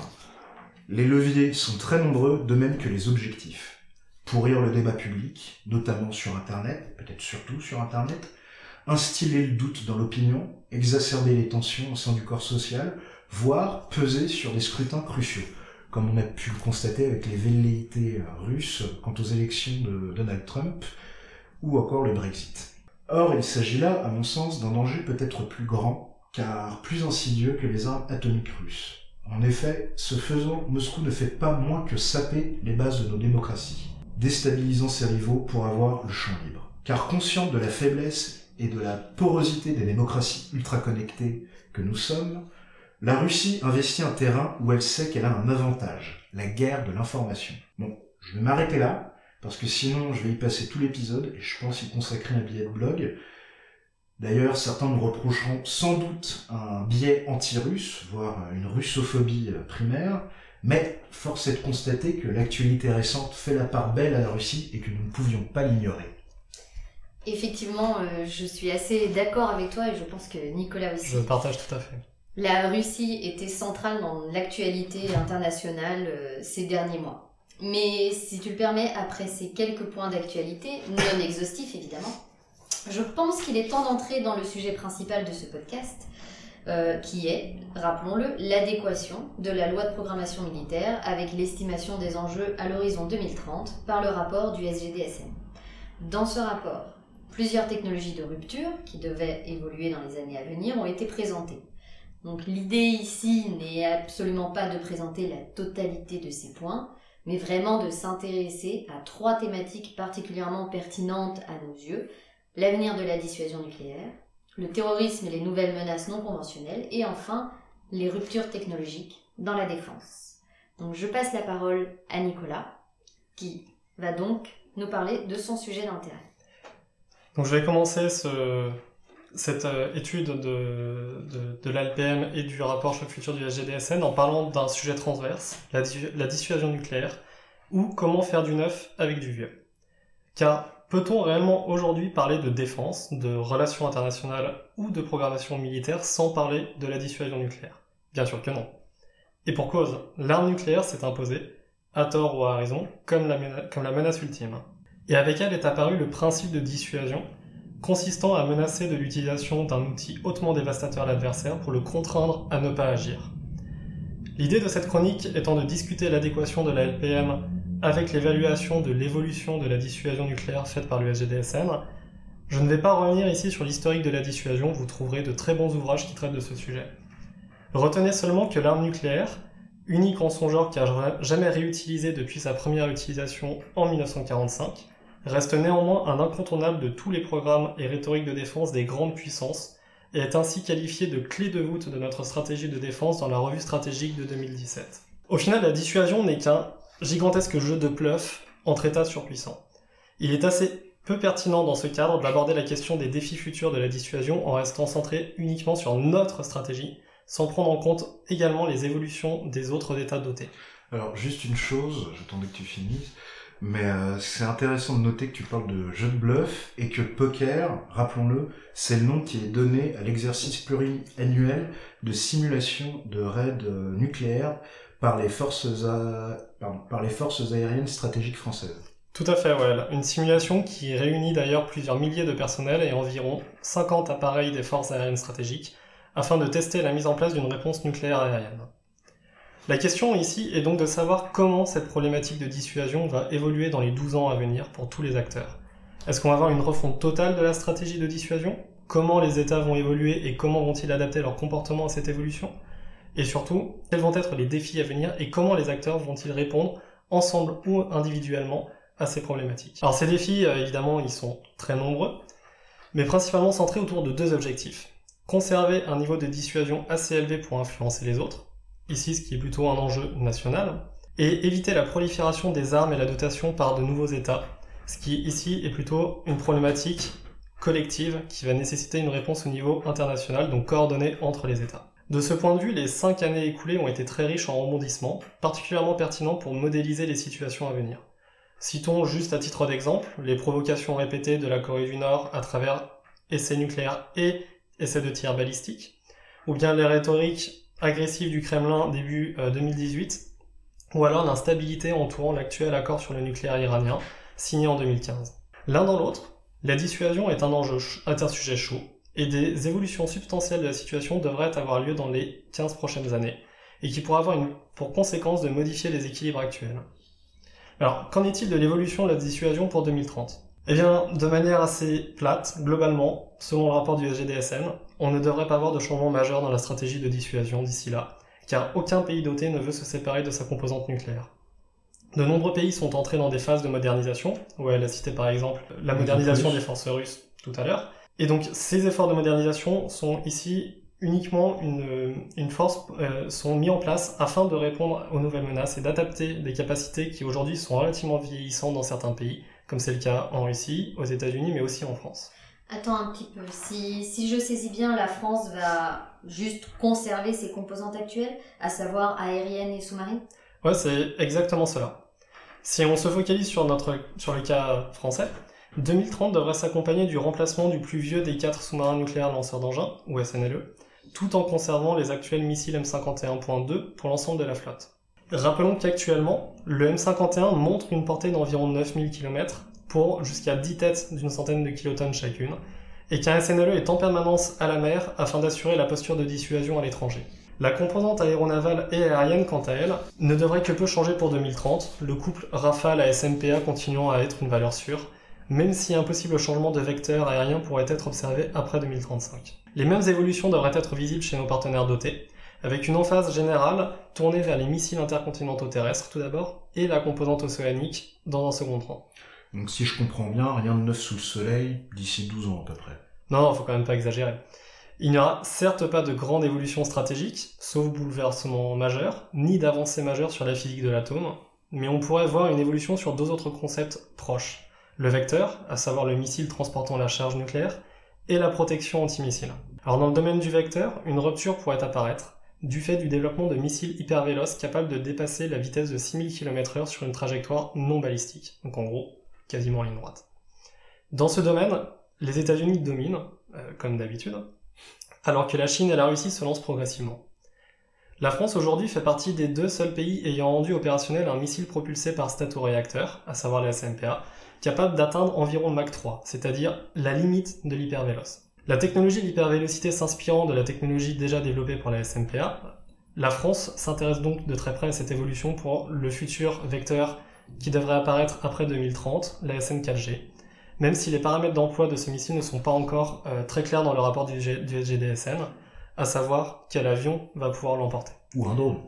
Les leviers sont très nombreux, de même que les objectifs. Pourrir le débat public, notamment sur Internet, peut-être surtout sur Internet, instiller le doute dans l'opinion, exacerber les tensions au sein du corps social, voire peser sur des scrutins cruciaux, comme on a pu le constater avec les velléités russes quant aux élections de Donald Trump, ou encore le Brexit. Or, il s'agit là, à mon sens, d'un danger peut-être plus grand, car plus insidieux que les armes atomiques russes. En effet, ce faisant, Moscou ne fait pas moins que saper les bases de nos démocraties, déstabilisant ses rivaux pour avoir le champ libre. Car consciente de la faiblesse et de la porosité des démocraties ultra-connectées que nous sommes, la Russie investit un terrain où elle sait qu'elle a un avantage, la guerre de l'information. Bon, je vais m'arrêter là, parce que sinon je vais y passer tout l'épisode, et je pense y consacrer un billet de blog. D'ailleurs, certains nous reprocheront sans doute un biais anti-russe, voire une russophobie primaire, mais force est de constater que l'actualité récente fait la part belle à la Russie et que nous ne pouvions pas l'ignorer. Effectivement, euh, je suis assez d'accord avec toi et je pense que Nicolas aussi. Je partage tout à fait. La Russie était centrale dans l'actualité internationale euh, ces derniers mois. Mais si tu le permets, après ces quelques points d'actualité, non exhaustifs évidemment, je pense qu'il est temps d'entrer dans le sujet principal de ce podcast, euh, qui est, rappelons-le, l'adéquation de la loi de programmation militaire avec l'estimation des enjeux à l'horizon 2030 par le rapport du SGDSN. Dans ce rapport, plusieurs technologies de rupture qui devaient évoluer dans les années à venir ont été présentées. Donc l'idée ici n'est absolument pas de présenter la totalité de ces points, mais vraiment de s'intéresser à trois thématiques particulièrement pertinentes à nos yeux, l'avenir de la dissuasion nucléaire, le terrorisme et les nouvelles menaces non conventionnelles, et enfin les ruptures technologiques dans la défense. Donc je passe la parole à Nicolas, qui va donc nous parler de son sujet d'intérêt. Donc je vais commencer ce, cette euh, étude de, de, l'ALPM et du rapport choc futur du SGDSN en parlant d'un sujet transverse, la, dissuasion nucléaire, ou comment faire du neuf avec du vieux. Car peut-on réellement aujourd'hui parler de défense, de relations internationales ou de programmation militaire sans parler de la dissuasion nucléaire? Bien sûr que non. Et pour cause, l'arme nucléaire s'est imposée, à tort ou à raison, comme la menace ultime. Et avec elle est apparu le principe de dissuasion, consistant à menacer de l'utilisation d'un outil hautement dévastateur à l'adversaire pour le contraindre à ne pas agir. L'idée de cette chronique étant de discuter l'adéquation de la LPM avec l'évaluation de l'évolution de la dissuasion nucléaire faite par le SGDSN, je ne vais pas revenir ici sur l'historique de la dissuasion, vous trouverez de très bons ouvrages qui traitent de ce sujet. Retenez seulement que l'arme nucléaire, unique en son genre a jamais réutilisé depuis sa première utilisation en 1945, reste néanmoins un incontournable de tous les programmes et rhétoriques de défense des grandes puissances, et est ainsi qualifié de clé de voûte de notre stratégie de défense dans la revue stratégique de 2017. Au final, la dissuasion n'est qu'un gigantesque jeu de bluff entre États surpuissants. Il est assez peu pertinent dans ce cadre d'aborder la question des défis futurs de la dissuasion en restant centré uniquement sur notre stratégie, sans prendre en compte également les évolutions des autres États dotés. Alors, juste une chose, j'attendais que tu finisses. Mais euh, c'est intéressant de noter que tu parles de jeu de bluff et que poker, rappelons-le, c'est le nom qui est donné à l'exercice pluriannuel de simulation de raids euh, nucléaires par les forces, par les forces aériennes stratégiques françaises. Tout à fait, ouais. Une simulation qui réunit d'ailleurs plusieurs milliers de personnels et environ 50 appareils des forces aériennes stratégiques afin de tester la mise en place d'une réponse nucléaire aérienne. La question ici est donc de savoir comment cette problématique de dissuasion va évoluer dans les 12 ans à venir pour tous les acteurs. Est-ce qu'on va avoir une refonte totale de la stratégie de dissuasion? Comment les États vont évoluer et comment vont-ils adapter leur comportement à cette évolution? Et surtout, quels vont être les défis à venir et comment les acteurs vont-ils répondre, ensemble ou individuellement, à ces problématiques? Alors ces défis, euh, évidemment, ils sont très nombreux, mais principalement centrés autour de deux objectifs. Conserver un niveau de dissuasion assez élevé pour influencer les autres, ici ce qui est plutôt un enjeu national, et éviter la prolifération des armes et la dotation par de nouveaux États, ce qui ici est plutôt une problématique collective qui va nécessiter une réponse au niveau international, donc coordonnée entre les États. De ce point de vue, les cinq années écoulées ont été très riches en rebondissements, particulièrement pertinents pour modéliser les situations à venir. Citons juste à titre d'exemple les provocations répétées de la Corée du Nord à travers essais nucléaires et essais de tir balistique, ou bien les rhétoriques agressive du Kremlin début 2018, euh, ou alors l'instabilité entourant l'actuel accord sur le nucléaire iranien, signé en 2015. L'un dans l'autre, la dissuasion est un enjeu, est un sujet chaud, et des évolutions substantielles de la situation devraient avoir lieu dans les 15 prochaines années, et qui pourraient avoir pour conséquence de modifier les équilibres actuels. Alors, qu'en est-il de l'évolution de la dissuasion pour 2030 Eh bien, de manière assez plate, globalement, selon le rapport du SGDSN, on ne devrait pas avoir de changement majeur dans la stratégie de dissuasion d'ici là, car aucun pays doté ne veut se séparer de sa composante nucléaire. De nombreux pays sont entrés dans des phases de modernisation, où elle a cité par exemple la modernisation des forces russes tout à l'heure, et donc ces efforts de modernisation sont ici uniquement une, force, euh, sont mis en place afin de répondre aux nouvelles menaces et d'adapter des capacités qui aujourd'hui sont relativement vieillissantes dans certains pays, comme c'est le cas en Russie, aux États-Unis, mais aussi en France. Attends un petit peu. Si, si je saisis bien, la France va juste conserver ses composantes actuelles, à savoir aériennes et sous-marines? Ouais, c'est exactement cela. Si on se focalise sur, notre, sur le cas français, 2030 devrait s'accompagner du remplacement du plus vieux des quatre sous-marins nucléaires lanceurs d'engins, ou SNLE, tout en conservant les actuels missiles M51.2 pour l'ensemble de la flotte. Rappelons qu'actuellement, le M51 montre une portée d'environ 9000 km pour jusqu'à 10 têtes d'une centaine de kilotonnes chacune, et qu'un SNLE est en permanence à la mer afin d'assurer la posture de dissuasion à l'étranger. La composante aéronavale et aérienne, quant à elle, ne devrait que peu changer pour 2030, le couple Rafale à SMPA continuant à être une valeur sûre, même si un possible changement de vecteur aérien pourrait être observé après 2035. Les mêmes évolutions devraient être visibles chez nos partenaires dotés, avec une emphase générale tournée vers les missiles intercontinentaux terrestres tout d'abord, et la composante océanique dans un second temps. Donc si je comprends bien, rien de neuf sous le soleil d'ici 12 ans à peu près. Non, faut quand même pas exagérer. Il n'y aura certes pas de grande évolution stratégique, sauf bouleversement majeur, ni d'avancée majeure sur la physique de l'atome, mais on pourrait voir une évolution sur deux autres concepts proches. Le vecteur, à savoir le missile transportant la charge nucléaire, et la protection antimissile. Alors dans le domaine du vecteur, une rupture pourrait apparaître, du fait du développement de missiles hypervéloces capables de dépasser la vitesse de 6000 km/h sur une trajectoire non balistique. Donc en gros, quasiment en ligne droite. Dans ce domaine, les États-Unis dominent, euh, comme d'habitude, alors que la Chine et la Russie se lancent progressivement. La France aujourd'hui fait partie des deux seuls pays ayant rendu opérationnel un missile propulsé par statoréacteur, à savoir le SMPA, capable d'atteindre environ Mach 3, c'est-à-dire la limite de l'hypervéloce. La technologie de l'hypervélocité s'inspirant de la technologie déjà développée pour la SMPA, la France s'intéresse donc de très près à cette évolution pour le futur vecteur qui devrait apparaître après 2030, la SN4G, même si les paramètres d'emploi de ce missile ne sont pas encore euh, très clairs dans le rapport du, du SGDSN, à savoir quel avion va pouvoir l'emporter. Ou un drone.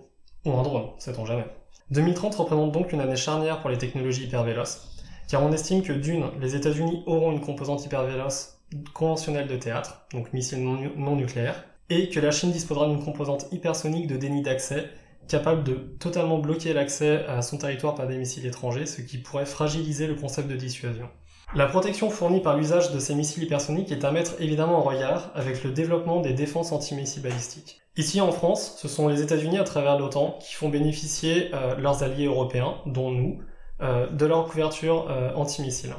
Ou un drone, sait-on jamais. 2030 représente donc une année charnière pour les technologies hypervéloces, car on estime que d'une, les États-Unis auront une composante hypervéloce conventionnelle de théâtre, donc missile non, non nucléaire, et que la Chine disposera d'une composante hypersonique de déni d'accès capable de totalement bloquer l'accès à son territoire par des missiles étrangers, ce qui pourrait fragiliser le concept de dissuasion. La protection fournie par l'usage de ces missiles hypersoniques est à mettre évidemment en regard avec le développement des défenses anti-missiles balistiques. Ici en France, ce sont les États-Unis à travers l'OTAN qui font bénéficier euh, leurs alliés européens, dont nous, euh, de leur couverture euh, antimissile.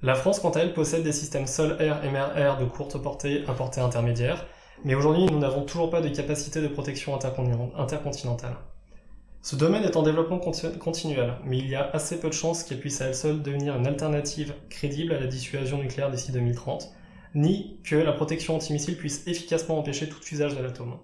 La France, quant à elle, possède des systèmes sol-air et mer-air de courte portée à portée intermédiaire, mais aujourd'hui, nous n'avons toujours pas de capacité de protection intercontinentale. Ce domaine est en développement continuel, mais il y a assez peu de chances qu'elle puisse à elle seule devenir une alternative crédible à la dissuasion nucléaire d'ici 2030, ni que la protection antimissile puisse efficacement empêcher tout usage de l'atome.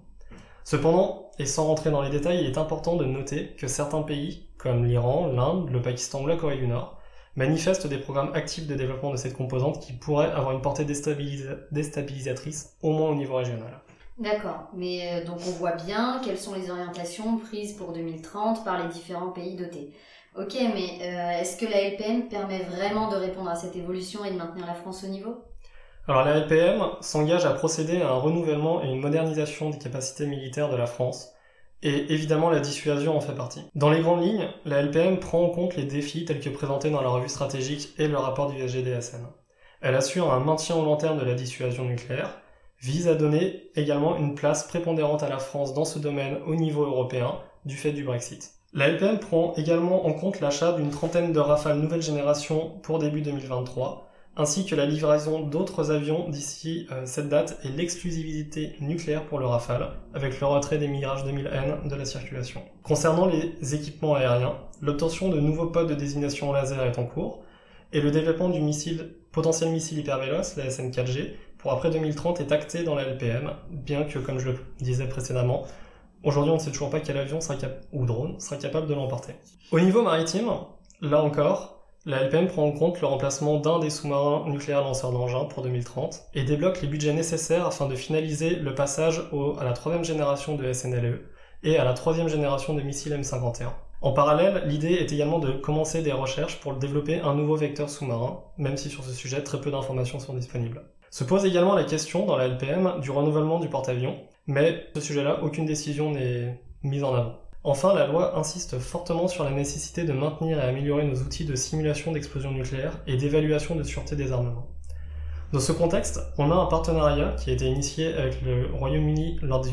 Cependant, et sans rentrer dans les détails, il est important de noter que certains pays, comme l'Iran, l'Inde, le Pakistan ou la Corée du Nord, manifestent des programmes actifs de développement de cette composante qui pourraient avoir une portée déstabilisatrice, au moins au niveau régional. D'accord, mais euh, donc on voit bien quelles sont les orientations prises pour 2030 par les différents pays dotés. Ok, mais euh, est-ce que la LPM permet vraiment de répondre à cette évolution et de maintenir la France au niveau? Alors la LPM s'engage à procéder à un renouvellement et une modernisation des capacités militaires de la France, et évidemment la dissuasion en fait partie. Dans les grandes lignes, la LPM prend en compte les défis tels que présentés dans la revue stratégique et le rapport du SGDSN. Elle assure un maintien au long terme de la dissuasion nucléaire, vise à donner également une place prépondérante à la France dans ce domaine au niveau européen du fait du Brexit. La LPM prend également en compte l'achat d'une trentaine de Rafales nouvelle génération pour début 2023, ainsi que la livraison d'autres avions d'ici euh, cette date et l'exclusivité nucléaire pour le Rafale, avec le retrait des Mirage 2000N de la circulation. Concernant les équipements aériens, l'obtention de nouveaux pods de désignation laser est en cours, et le développement du missile, potentiel missile hypervéloce, la SN4G, pour après 2030 est acté dans la LPM, bien que, comme je le disais précédemment, aujourd'hui on ne sait toujours pas quel avion ou drone sera capable de l'emporter. Au niveau maritime, là encore, la LPM prend en compte le remplacement d'un des sous-marins nucléaires lanceurs d'engins pour 2030 et débloque les budgets nécessaires afin de finaliser le passage à la troisième génération de SNLE et à la troisième génération de missiles M51. En parallèle, l'idée est également de commencer des recherches pour développer un nouveau vecteur sous-marin, même si sur ce sujet très peu d'informations sont disponibles. Se pose également la question dans la LPM du renouvellement du porte-avions, mais ce sujet-là, aucune décision n'est mise en avant. Enfin, la loi insiste fortement sur la nécessité de maintenir et améliorer nos outils de simulation d'explosion nucléaire et d'évaluation de sûreté des armements. Dans ce contexte, on a un partenariat qui a été initié avec le Royaume-Uni lors de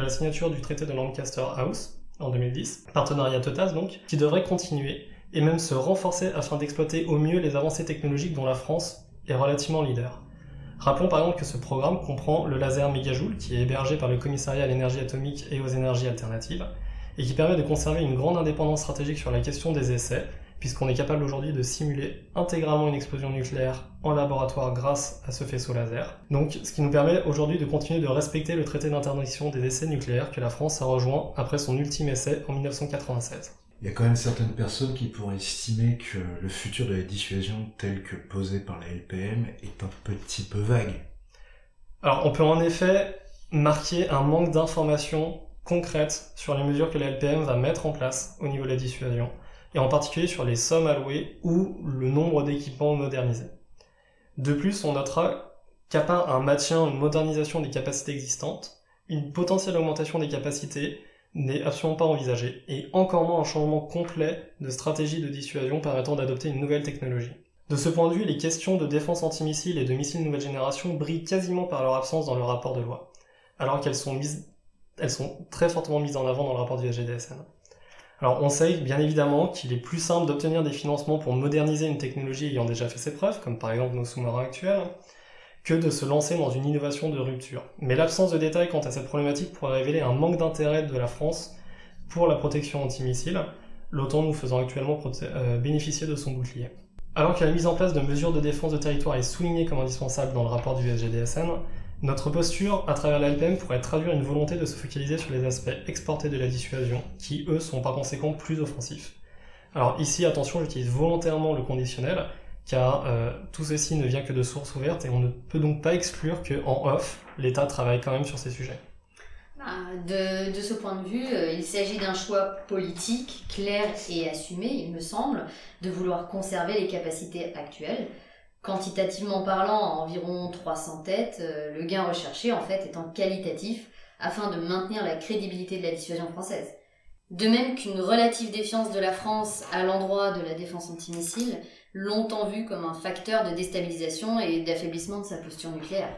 la signature du traité de Lancaster House en 2010, partenariat TOTAS donc, qui devrait continuer et même se renforcer afin d'exploiter au mieux les avancées technologiques dont la France est relativement leader. Rappelons par exemple que ce programme comprend le laser mégajoule qui est hébergé par le commissariat à l'énergie atomique et aux énergies alternatives, et qui permet de conserver une grande indépendance stratégique sur la question des essais, puisqu'on est capable aujourd'hui de simuler intégralement une explosion nucléaire en laboratoire grâce à ce faisceau laser. Donc, ce qui nous permet aujourd'hui de continuer de respecter le traité d'interdiction des essais nucléaires que la France a rejoint après son ultime essai en 1996. Il y a quand même certaines personnes qui pourraient estimer que le futur de la dissuasion tel que posé par la LPM est un petit peu vague. Alors, on peut en effet marquer un manque d'informations concrètes sur les mesures que la LPM va mettre en place au niveau de la dissuasion, et en particulier sur les sommes allouées ou le nombre d'équipements modernisés. De plus, on notera qu'à part un maintien, une modernisation des capacités existantes, une potentielle augmentation des capacités n'est absolument pas envisagée, et encore moins un changement complet de stratégie de dissuasion permettant d'adopter une nouvelle technologie. De ce point de vue, les questions de défense antimissile et de missiles nouvelle génération brillent quasiment par leur absence dans le rapport de loi, alors qu'elles sont mises elles sont très fortement mises en avant dans le rapport du SGDSN. Alors on sait bien évidemment qu'il est plus simple d'obtenir des financements pour moderniser une technologie ayant déjà fait ses preuves, comme par exemple nos sous-marins actuels, que de se lancer dans une innovation de rupture. Mais l'absence de détails quant à cette problématique pourrait révéler un manque d'intérêt de la France pour la protection antimissile, l'OTAN nous faisant actuellement euh, bénéficier de son bouclier. Alors que la mise en place de mesures de défense de territoire est soulignée comme indispensable dans le rapport du SGDSN, notre posture à travers l'ALPM pourrait traduire une volonté de se focaliser sur les aspects exportés de la dissuasion, qui eux sont par conséquent plus offensifs. Alors ici, attention, j'utilise volontairement le conditionnel, car euh, tout ceci ne vient que de sources ouvertes et on ne peut donc pas exclure qu'en off, l'État travaille quand même sur ces sujets. Bah, de, ce point de vue, euh, il s'agit d'un choix politique clair et assumé, il me semble, de vouloir conserver les capacités actuelles. Quantitativement parlant, à environ 300 têtes, euh, le gain recherché en fait étant qualitatif afin de maintenir la crédibilité de la dissuasion française. De même qu'une relative défiance de la France à l'endroit de la défense antimissile, longtemps vue comme un facteur de déstabilisation et d'affaiblissement de sa posture nucléaire.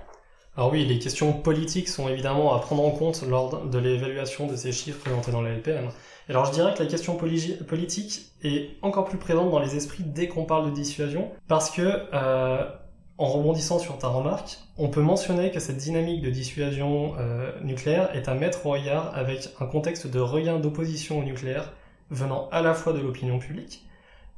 Alors oui, les questions politiques sont évidemment à prendre en compte lors de l'évaluation de ces chiffres présentés dans la LPM, Alors je dirais que la question politique est encore plus présente dans les esprits dès qu'on parle de dissuasion, parce que, euh, en rebondissant sur ta remarque, on peut mentionner que cette dynamique de dissuasion euh, nucléaire est à mettre au regard avec un contexte de regain d'opposition au nucléaire venant à la fois de l'opinion publique,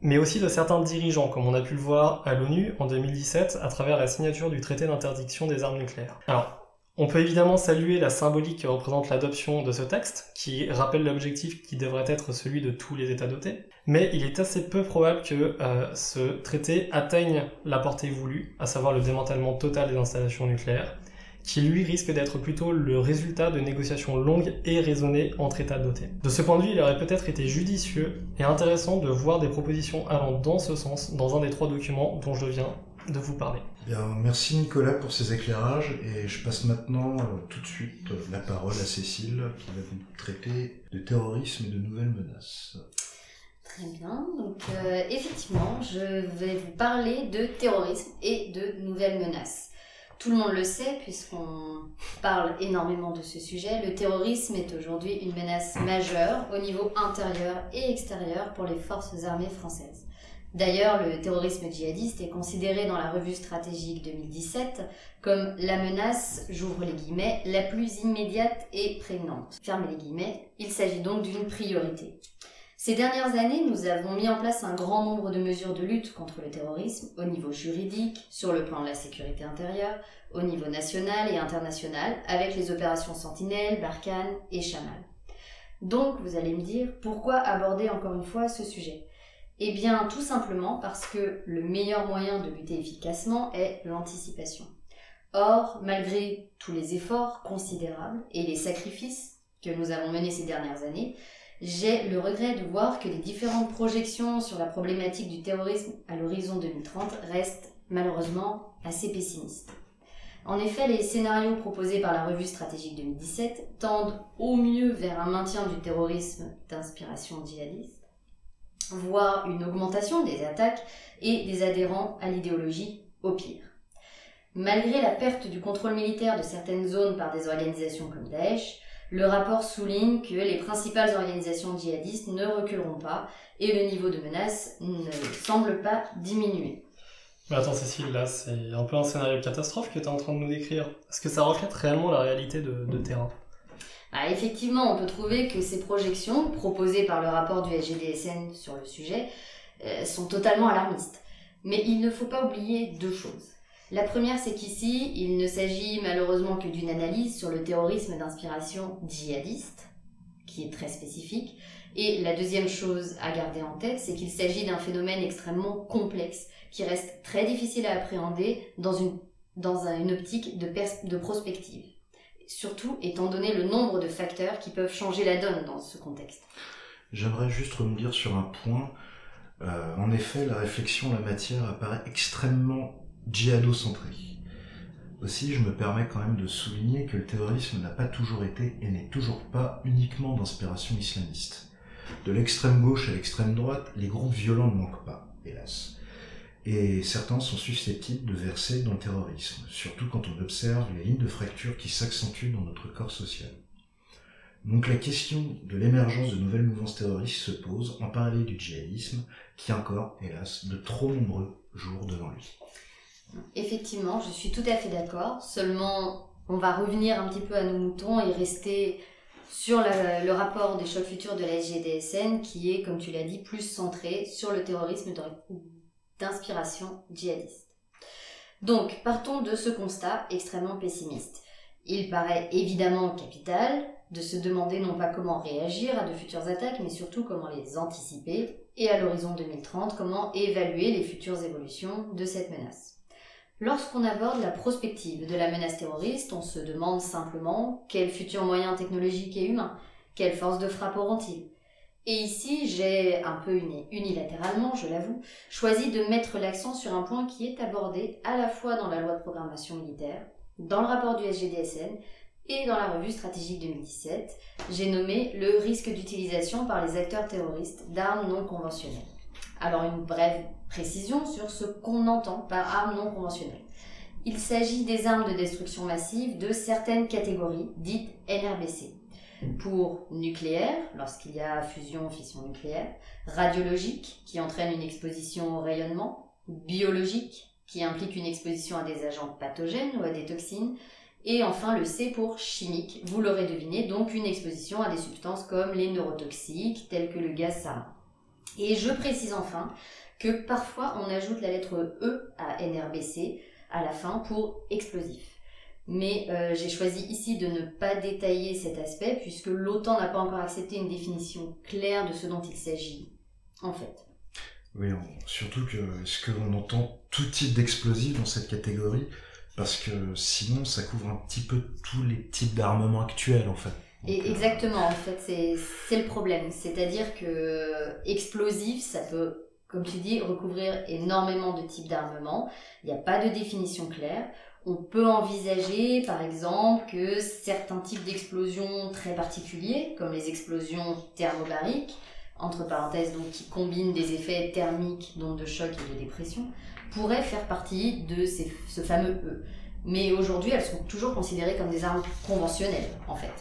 mais aussi de certains dirigeants, comme on a pu le voir à l'ONU en 2017 à travers la signature du traité d'interdiction des armes nucléaires. Alors, on peut évidemment saluer la symbolique que représente l'adoption de ce texte, qui rappelle l'objectif qui devrait être celui de tous les États dotés, mais il est assez peu probable que euh, ce traité atteigne la portée voulue, à savoir le démantèlement total des installations nucléaires, qui lui risque d'être plutôt le résultat de négociations longues et raisonnées entre États dotés. De ce point de vue, il aurait peut-être été judicieux et intéressant de voir des propositions allant dans ce sens dans un des trois documents dont je viens de vous parler. Bien, merci Nicolas pour ces éclairages et je passe maintenant euh, tout de suite euh, la parole à Cécile qui va vous traiter de terrorisme et de nouvelles menaces. Très bien, donc euh, effectivement, je vais vous parler de terrorisme et de nouvelles menaces. Tout le monde le sait puisqu'on parle énormément de ce sujet, le terrorisme est aujourd'hui une menace majeure au niveau intérieur et extérieur pour les forces armées françaises. D'ailleurs, le terrorisme djihadiste est considéré dans la revue stratégique 2017 comme la menace, j'ouvre les guillemets, la plus immédiate et prégnante. Fermez les guillemets, il s'agit donc d'une priorité. Ces dernières années, nous avons mis en place un grand nombre de mesures de lutte contre le terrorisme au niveau juridique, sur le plan de la sécurité intérieure, au niveau national et international, avec les opérations Sentinelle, Barkhane et Chamal. Donc, vous allez me dire, pourquoi aborder encore une fois ce sujet? Eh bien, tout simplement parce que le meilleur moyen de lutter efficacement est l'anticipation. Or, malgré tous les efforts considérables et les sacrifices que nous avons menés ces dernières années, j'ai le regret de voir que les différentes projections sur la problématique du terrorisme à l'horizon 2030 restent malheureusement assez pessimistes. En effet, les scénarios proposés par la revue stratégique 2017 tendent au mieux vers un maintien du terrorisme d'inspiration djihadiste, voire une augmentation des attaques et des adhérents à l'idéologie au pire. Malgré la perte du contrôle militaire de certaines zones par des organisations comme Daesh, le rapport souligne que les principales organisations djihadistes ne reculeront pas et le niveau de menace ne semble pas diminuer. Mais attends Cécile, là c'est un peu un scénario de catastrophe que tu es en train de nous décrire. Est-ce que ça reflète réellement la réalité de terrain? Ah, effectivement, on peut trouver que ces projections, proposées par le rapport du SGDSN sur le sujet, euh, sont totalement alarmistes. Mais il ne faut pas oublier deux choses. La première, c'est qu'ici, il ne s'agit malheureusement que d'une analyse sur le terrorisme d'inspiration djihadiste, qui est très spécifique. Et la deuxième chose à garder en tête, c'est qu'il s'agit d'un phénomène extrêmement complexe, qui reste très difficile à appréhender dans une, dans une optique de, de prospective surtout étant donné le nombre de facteurs qui peuvent changer la donne dans ce contexte. J'aimerais juste revenir sur un point. Euh, en effet, la réflexion, la matière apparaît extrêmement djihado-centrée. Aussi, je me permets quand même de souligner que le terrorisme n'a pas toujours été et n'est toujours pas uniquement d'inspiration islamiste. De l'extrême gauche à l'extrême droite, les groupes violents ne manquent pas, hélas et certains sont susceptibles de verser dans le terrorisme, surtout quand on observe les lignes de fracture qui s'accentuent dans notre corps social. Donc la question de l'émergence de nouvelles mouvances terroristes se pose en parallèle du djihadisme, qui a encore, hélas, de trop nombreux jours devant lui. Effectivement, je suis tout à fait d'accord, seulement on va revenir un petit peu à nos moutons et rester sur le rapport des chocs futurs de la SGDSN qui est, comme tu l'as dit, plus centré sur le terrorisme d'inspiration djihadiste. Donc, partons de ce constat extrêmement pessimiste. Il paraît évidemment capital de se demander non pas comment réagir à de futures attaques, mais surtout comment les anticiper, et à l'horizon 2030, comment évaluer les futures évolutions de cette menace. Lorsqu'on aborde la prospective de la menace terroriste, on se demande simplement quels futurs moyens technologiques et humains, quelles forces de frappe auront-ils et ici, j'ai un peu unilatéralement, je l'avoue, choisi de mettre l'accent sur un point qui est abordé à la fois dans la loi de programmation militaire, dans le rapport du SGDSN et dans la revue stratégique 2017. J'ai nommé le risque d'utilisation par les acteurs terroristes d'armes non conventionnelles. Alors une brève précision sur ce qu'on entend par armes non conventionnelles. Il s'agit des armes de destruction massive de certaines catégories, dites NRBC. pour nucléaire, lorsqu'il y a fusion, fission nucléaire, radiologique, qui entraîne une exposition au rayonnement, biologique, qui implique une exposition à des agents pathogènes ou à des toxines, et enfin le C pour chimique, vous l'aurez deviné, donc une exposition à des substances comme les neurotoxiques, telles que le gaz sarin. Et je précise enfin que parfois on ajoute la lettre E à NRBC à la fin pour explosif. Mais euh, j'ai choisi ici de ne pas détailler cet aspect puisque l'OTAN n'a pas encore accepté une définition claire de ce dont il s'agit en fait. Oui, surtout que est-ce qu'on entend tout type d'explosifs dans cette catégorie? Parce que sinon ça couvre un petit peu tous les types d'armements actuels en fait. Et euh, exactement, en fait, c'est le problème. C'est-à-dire que explosif, ça peut, comme tu dis, recouvrir énormément de types d'armements. Il n'y a pas de définition claire. On peut envisager, par exemple, que certains types d'explosions très particuliers, comme les explosions thermobariques, entre parenthèses, donc qui combinent des effets thermiques, donc de choc et de dépression, pourraient faire partie de ce fameux E. Mais aujourd'hui, elles sont toujours considérées comme des armes conventionnelles, en fait.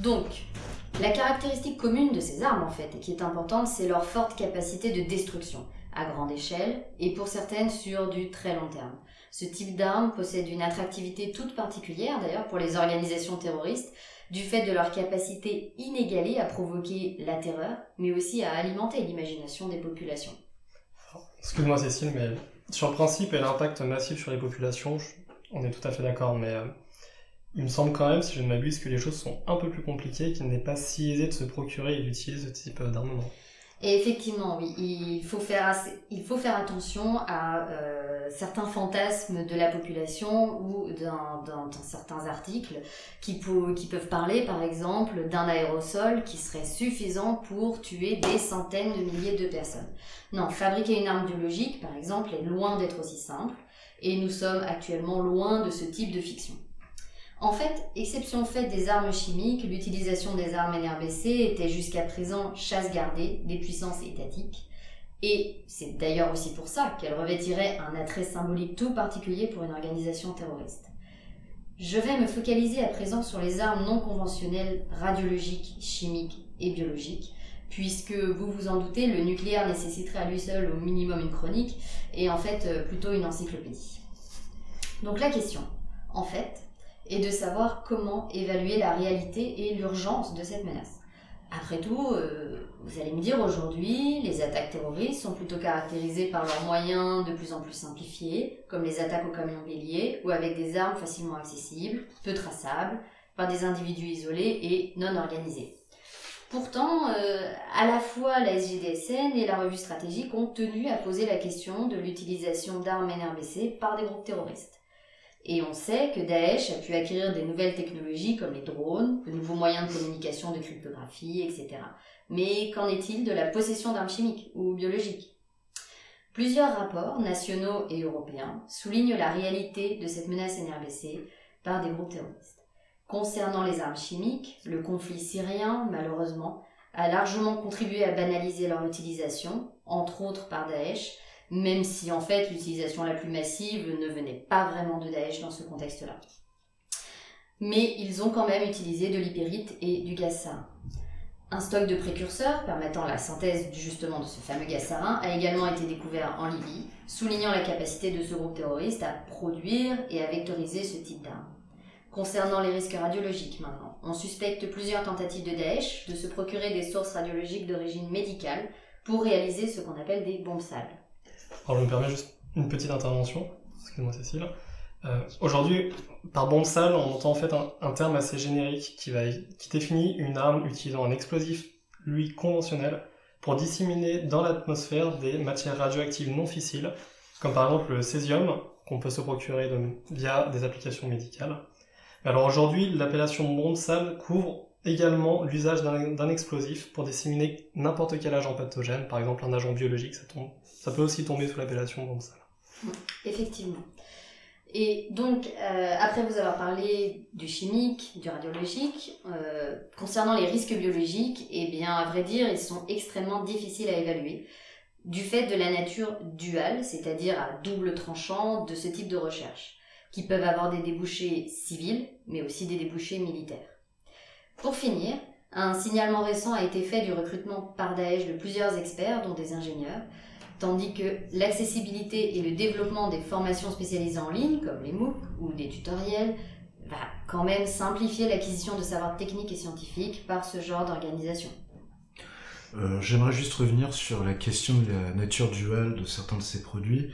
Donc, la caractéristique commune de ces armes, en fait, et qui est importante, c'est leur forte capacité de destruction à grande échelle et pour certaines sur du très long terme. Ce type d'arme possède une attractivité toute particulière d'ailleurs pour les organisations terroristes du fait de leur capacité inégalée à provoquer la terreur, mais aussi à alimenter l'imagination des populations. Excuse-moi Cécile, mais sur le principe et l'impact massif sur les populations, on est tout à fait d'accord, mais euh, il me semble quand même, si je ne m'abuse, que les choses sont un peu plus compliquées, qu'il n'est pas si aisé de se procurer et d'utiliser ce type d'armement. Et effectivement, oui, il faut faire, il faut faire attention à euh, certains fantasmes de la population ou dans certains articles qui, qui peuvent parler, par exemple, d'un aérosol qui serait suffisant pour tuer des centaines de milliers de personnes. Non, fabriquer une arme biologique, par exemple, est loin d'être aussi simple, et nous sommes actuellement loin de ce type de fiction. En fait, exception faite des armes chimiques, l'utilisation des armes NRBC était jusqu'à présent chasse gardée des puissances étatiques. Et c'est d'ailleurs aussi pour ça qu'elle revêtirait un attrait symbolique tout particulier pour une organisation terroriste. Je vais me focaliser à présent sur les armes non conventionnelles radiologiques, chimiques et biologiques, puisque vous vous en doutez, le nucléaire nécessiterait à lui seul au minimum une chronique, et en fait euh, plutôt une encyclopédie. Donc la question, en fait, et de savoir comment évaluer la réalité et l'urgence de cette menace. Après tout, euh, vous allez me dire aujourd'hui, les attaques terroristes sont plutôt caractérisées par leurs moyens de plus en plus simplifiés, comme les attaques aux camions béliers ou avec des armes facilement accessibles, peu traçables, par des individus isolés et non organisés. Pourtant, euh, à la fois la SGDSN et la revue stratégique ont tenu à poser la question de l'utilisation d'armes NRBC par des groupes terroristes. Et on sait que Daesh a pu acquérir des nouvelles technologies comme les drones, de nouveaux moyens de communication, de cryptographie, etc. Mais qu'en est-il de la possession d'armes chimiques ou biologiques? Plusieurs rapports, nationaux et européens, soulignent la réalité de cette menace NRBC par des groupes terroristes. Concernant les armes chimiques, le conflit syrien, malheureusement, a largement contribué à banaliser leur utilisation, entre autres par Daesh, même si en fait l'utilisation la plus massive ne venait pas vraiment de Daesh dans ce contexte-là. Mais ils ont quand même utilisé de l'hypérite et du gaz sarin. Un stock de précurseurs permettant la synthèse justement de ce fameux gaz sarin a également été découvert en Libye, soulignant la capacité de ce groupe terroriste à produire et à vectoriser ce type d'armes. Concernant les risques radiologiques maintenant, on suspecte plusieurs tentatives de Daesh de se procurer des sources radiologiques d'origine médicale pour réaliser ce qu'on appelle des bombes sales. Alors je me permets juste une petite intervention, excusez-moi Cécile. Euh, Aujourd'hui, par bombe sale, on entend en fait un, terme assez générique qui, va, qui définit une arme utilisant un explosif, lui, conventionnel, pour disséminer dans l'atmosphère des matières radioactives non fissiles, comme par exemple le césium, qu'on peut se procurer via des applications médicales. Alors aujourd'hui, l'appellation bombe sale couvre également l'usage d'un explosif pour disséminer n'importe quel agent pathogène, par exemple un agent biologique, ça, peut aussi tomber sous l'appellation sale. Effectivement. Et donc, euh, après vous avoir parlé du chimique, du radiologique, euh, concernant les risques biologiques, eh bien, à vrai dire, ils sont extrêmement difficiles à évaluer, du fait de la nature duale, c'est-à-dire à double tranchant de ce type de recherche, qui peuvent avoir des débouchés civils, mais aussi des débouchés militaires. Pour finir, un signalement récent a été fait du recrutement par Daesh de plusieurs experts, dont des ingénieurs, tandis que l'accessibilité et le développement des formations spécialisées en ligne, comme les MOOC ou des tutoriels, va quand même simplifier l'acquisition de savoirs techniques et scientifiques par ce genre d'organisation. Euh, J'aimerais juste revenir sur la question de la nature duale de certains de ces produits.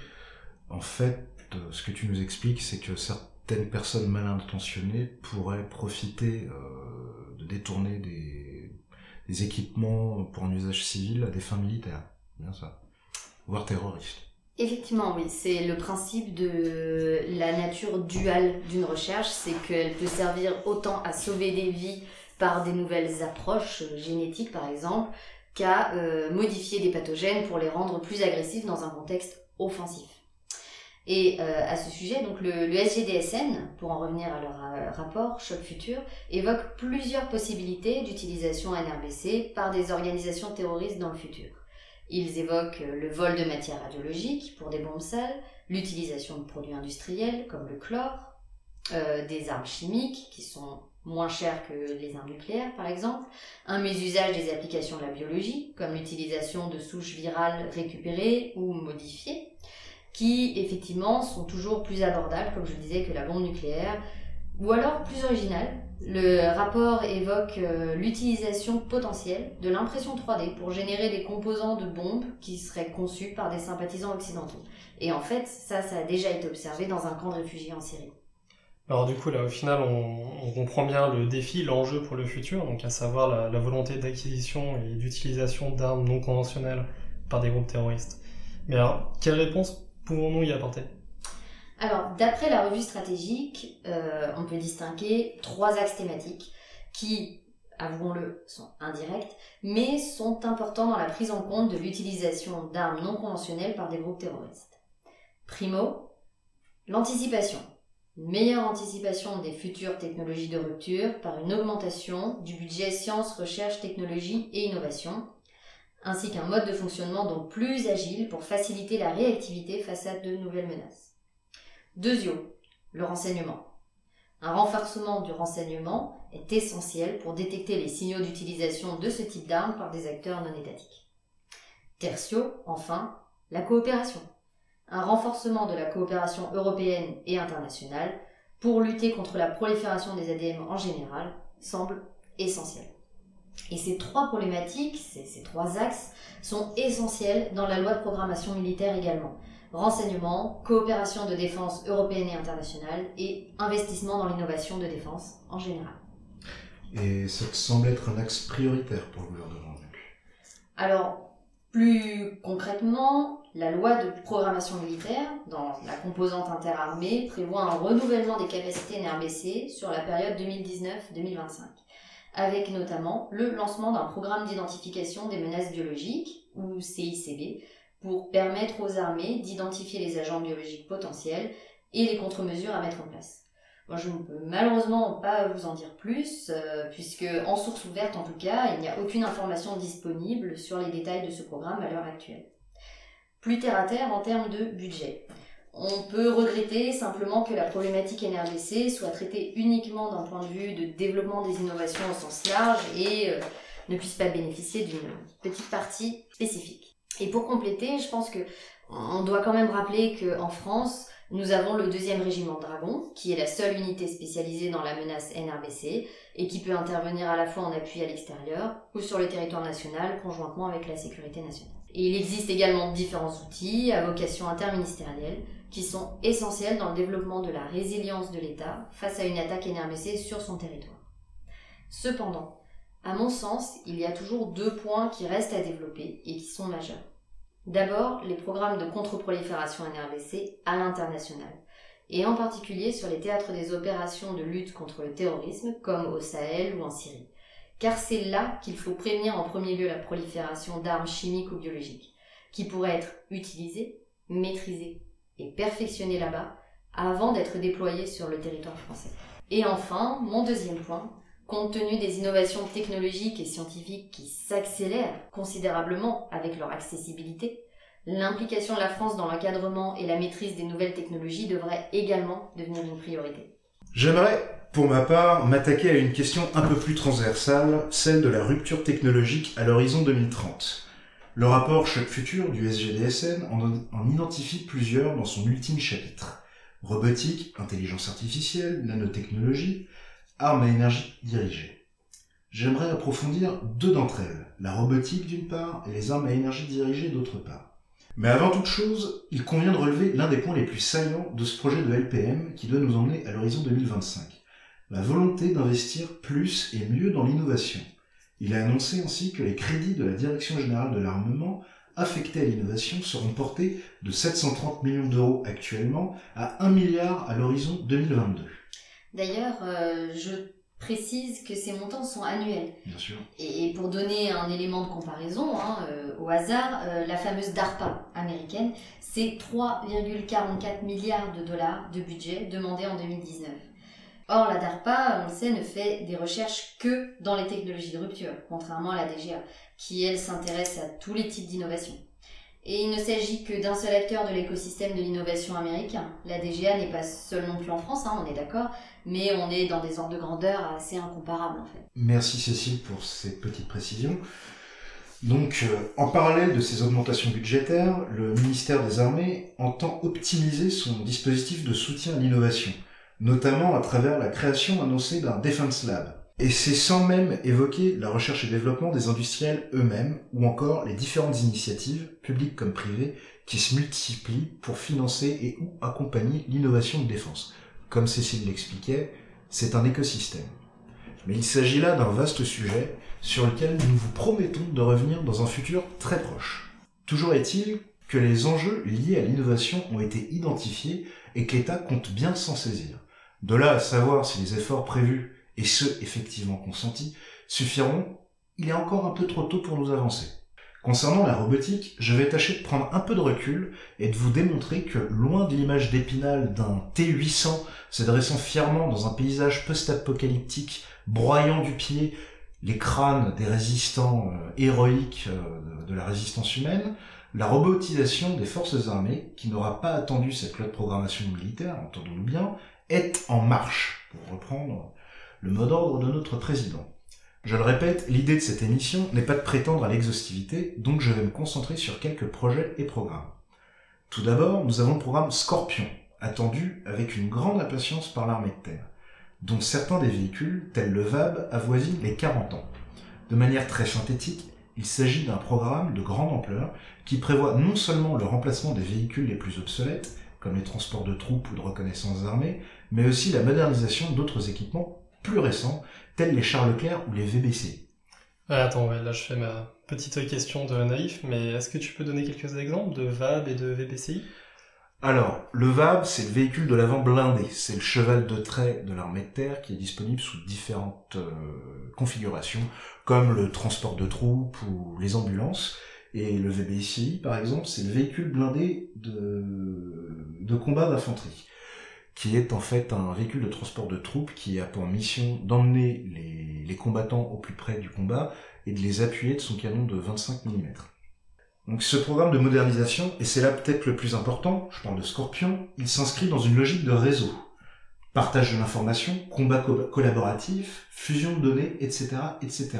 En fait, euh, ce que tu nous expliques, c'est que certaines personnes mal intentionnées pourraient profiter euh, détourner des, équipements pour un usage civil à des fins militaires. Bien ça. Voire terroristes. Effectivement, oui, c'est le principe de la nature duale d'une recherche, c'est qu'elle peut servir autant à sauver des vies par des nouvelles approches euh, génétiques par exemple, qu'à euh, modifier des pathogènes pour les rendre plus agressifs dans un contexte offensif. Et euh, à ce sujet, le, SGDSN, pour en revenir à leur euh, rapport Choc Futur, évoque plusieurs possibilités d'utilisation NRBC par des organisations terroristes dans le futur. Ils évoquent le vol de matières radiologiques pour des bombes sales, l'utilisation de produits industriels comme le chlore, euh, des armes chimiques qui sont moins chères que les armes nucléaires par exemple, un mésusage des applications de la biologie comme l'utilisation de souches virales récupérées ou modifiées, qui effectivement sont toujours plus abordables comme je le disais que la bombe nucléaire, ou alors plus originales le rapport évoque euh, l'utilisation potentielle de l'impression 3D pour générer des composants de bombes qui seraient conçus par des sympathisants occidentaux. Et en fait, ça, ça a déjà été observé dans un camp de réfugiés en Syrie. Alors du coup, là, au final, on, comprend bien le défi, l'enjeu pour le futur, donc à savoir la, la volonté d'acquisition et d'utilisation d'armes non conventionnelles par des groupes terroristes. Mais alors, quelle réponse pouvons-nous y apporter alors, d'après la revue stratégique, euh, on peut distinguer trois axes thématiques qui, avouons-le, sont indirects, mais sont importants dans la prise en compte de l'utilisation d'armes non conventionnelles par des groupes terroristes. Primo, l'anticipation. Une meilleure anticipation des futures technologies de rupture par une augmentation du budget sciences, recherche, technologie et innovation, ainsi qu'un mode de fonctionnement donc plus agile pour faciliter la réactivité face à de nouvelles menaces. Deuxièmement, le renseignement. Un renforcement du renseignement est essentiel pour détecter les signaux d'utilisation de ce type d'armes par des acteurs non étatiques. Tertio, enfin, la coopération. Un renforcement de la coopération européenne et internationale pour lutter contre la prolifération des ADM en général semble essentiel. Et ces trois problématiques, ces, ces trois axes, sont essentiels dans la loi de programmation militaire également renseignement, coopération de défense européenne et internationale et investissement dans l'innovation de défense en général. Et ça semble être un axe prioritaire pour le gouvernement. Alors, plus concrètement, la loi de programmation militaire, dans la composante interarmée, prévoit un renouvellement des capacités NRBC sur la période 2019-2025, avec notamment le lancement d'un programme d'identification des menaces biologiques, ou CICB, pour permettre aux armées d'identifier les agents biologiques potentiels et les contre-mesures à mettre en place. Moi, je ne peux malheureusement pas vous en dire plus, euh, puisque en source ouverte en tout cas, il n'y a aucune information disponible sur les détails de ce programme à l'heure actuelle. Plus terre à terre en termes de budget. On peut regretter simplement que la problématique NRBC soit traitée uniquement d'un point de vue de développement des innovations au sens large et euh, ne puisse pas bénéficier d'une petite partie spécifique. Et pour compléter, je pense que on doit quand même rappeler qu'en France, nous avons le deuxième régiment Dragon, qui est la seule unité spécialisée dans la menace NRBC et qui peut intervenir à la fois en appui à l'extérieur ou sur le territoire national conjointement avec la sécurité nationale. Et il existe également différents outils à vocation interministérielle qui sont essentiels dans le développement de la résilience de l'État face à une attaque NRBC sur son territoire. Cependant, à mon sens, il y a toujours deux points qui restent à développer et qui sont majeurs. D'abord, les programmes de contre-prolifération NRBC à l'international, et en particulier sur les théâtres des opérations de lutte contre le terrorisme, comme au Sahel ou en Syrie. Car c'est là qu'il faut prévenir en premier lieu la prolifération d'armes chimiques ou biologiques, qui pourraient être utilisées, maîtrisées et perfectionnées là-bas, avant d'être déployées sur le territoire français. Et enfin, mon deuxième point, compte tenu des innovations technologiques et scientifiques qui s'accélèrent considérablement avec leur accessibilité, l'implication de la France dans l'encadrement et la maîtrise des nouvelles technologies devrait également devenir une priorité. J'aimerais Pour ma part, m'attaquer à une question un peu plus transversale, celle de la rupture technologique à l'horizon 2030. Le rapport Choc Futur du SGDSN en, en identifie plusieurs dans son ultime chapitre. Robotique, intelligence artificielle, nanotechnologie, armes à énergie dirigée. J'aimerais approfondir deux d'entre elles, la robotique d'une part et les armes à énergie dirigée d'autre part. Mais avant toute chose, il convient de relever l'un des points les plus saillants de ce projet de LPM qui doit nous emmener à l'horizon 2025. La volonté d'investir plus et mieux dans l'innovation. Il a annoncé ainsi que les crédits de la Direction générale de l'armement affectés à l'innovation seront portés de 730 millions d'euros actuellement à 1 milliard à l'horizon 2022. D'ailleurs, euh, je précise que ces montants sont annuels. Bien sûr. Et pour donner un élément de comparaison, hein, euh, au hasard, euh, la fameuse DARPA américaine, c'est 3,44 milliards de dollars de budget demandé en 2019. Or, la DARPA, on le sait, ne fait des recherches que dans les technologies de rupture, contrairement à la DGA, qui, elle, s'intéresse à tous les types d'innovation. Et il ne s'agit que d'un seul acteur de l'écosystème de l'innovation américain. La DGA n'est pas seule non plus en France, hein, on est d'accord, mais on est dans des ordres de grandeur assez incomparables en fait. Merci Cécile pour ces petites précisions. Donc, euh, en parallèle de ces augmentations budgétaires, le ministère des Armées entend optimiser son dispositif de soutien à l'innovation, notamment à travers la création annoncée d'un Defense Lab. Et c'est sans même évoquer la recherche et développement des industriels eux-mêmes, ou encore les différentes initiatives, publiques comme privées, qui se multiplient pour financer et ou accompagner l'innovation de défense. Comme Cécile l'expliquait, c'est un écosystème. Mais il s'agit là d'un vaste sujet sur lequel nous vous promettons de revenir dans un futur très proche. Toujours est-il que les enjeux liés à l'innovation ont été identifiés et que l'État compte bien s'en saisir. De là à savoir si les efforts prévus et ceux effectivement consentis, suffiront, il est encore un peu trop tôt pour nous avancer. Concernant la robotique, je vais tâcher de prendre un peu de recul et de vous démontrer que, loin de l'image d'épinal d'un T-800 se dressant fièrement dans un paysage post-apocalyptique, broyant du pied les crânes des résistants euh, héroïques euh, de la résistance humaine, la robotisation des forces armées, qui n'aura pas attendu cette loi de programmation militaire, entendons-nous bien, est en marche, pour reprendre le mot d'ordre de notre président. Je le répète, l'idée de cette émission n'est pas de prétendre à l'exhaustivité, donc je vais me concentrer sur quelques projets et programmes. Tout d'abord, nous avons le programme Scorpion, attendu avec une grande impatience par l'armée de terre, dont certains des véhicules, tels le VAB, avoisinent les 40 ans. De manière très synthétique, il s'agit d'un programme de grande ampleur qui prévoit non seulement le remplacement des véhicules les plus obsolètes, comme les transports de troupes ou de reconnaissance armée, mais aussi la modernisation d'autres équipements plus récents, tels les Charles Leclerc ou les VBC. attends, là je fais ma petite question de naïf, mais est-ce que tu peux donner quelques exemples de VAB et de VBCI alors, le VAB, c'est le véhicule de l'avant blindé. C'est le cheval de trait de l'armée de terre qui est disponible sous différentes euh, configurations, comme le transport de troupes ou les ambulances. Et le VBCI, par exemple, c'est le véhicule blindé de, combat d'infanterie qui est en fait un véhicule de transport de troupes qui a pour mission d'emmener les, combattants au plus près du combat et de les appuyer de son canon de 25 mm. Donc ce programme de modernisation, et c'est là peut-être le plus important, je parle de Scorpion, il s'inscrit dans une logique de réseau. Partage de l'information, combat collaboratif, fusion de données, etc. etc.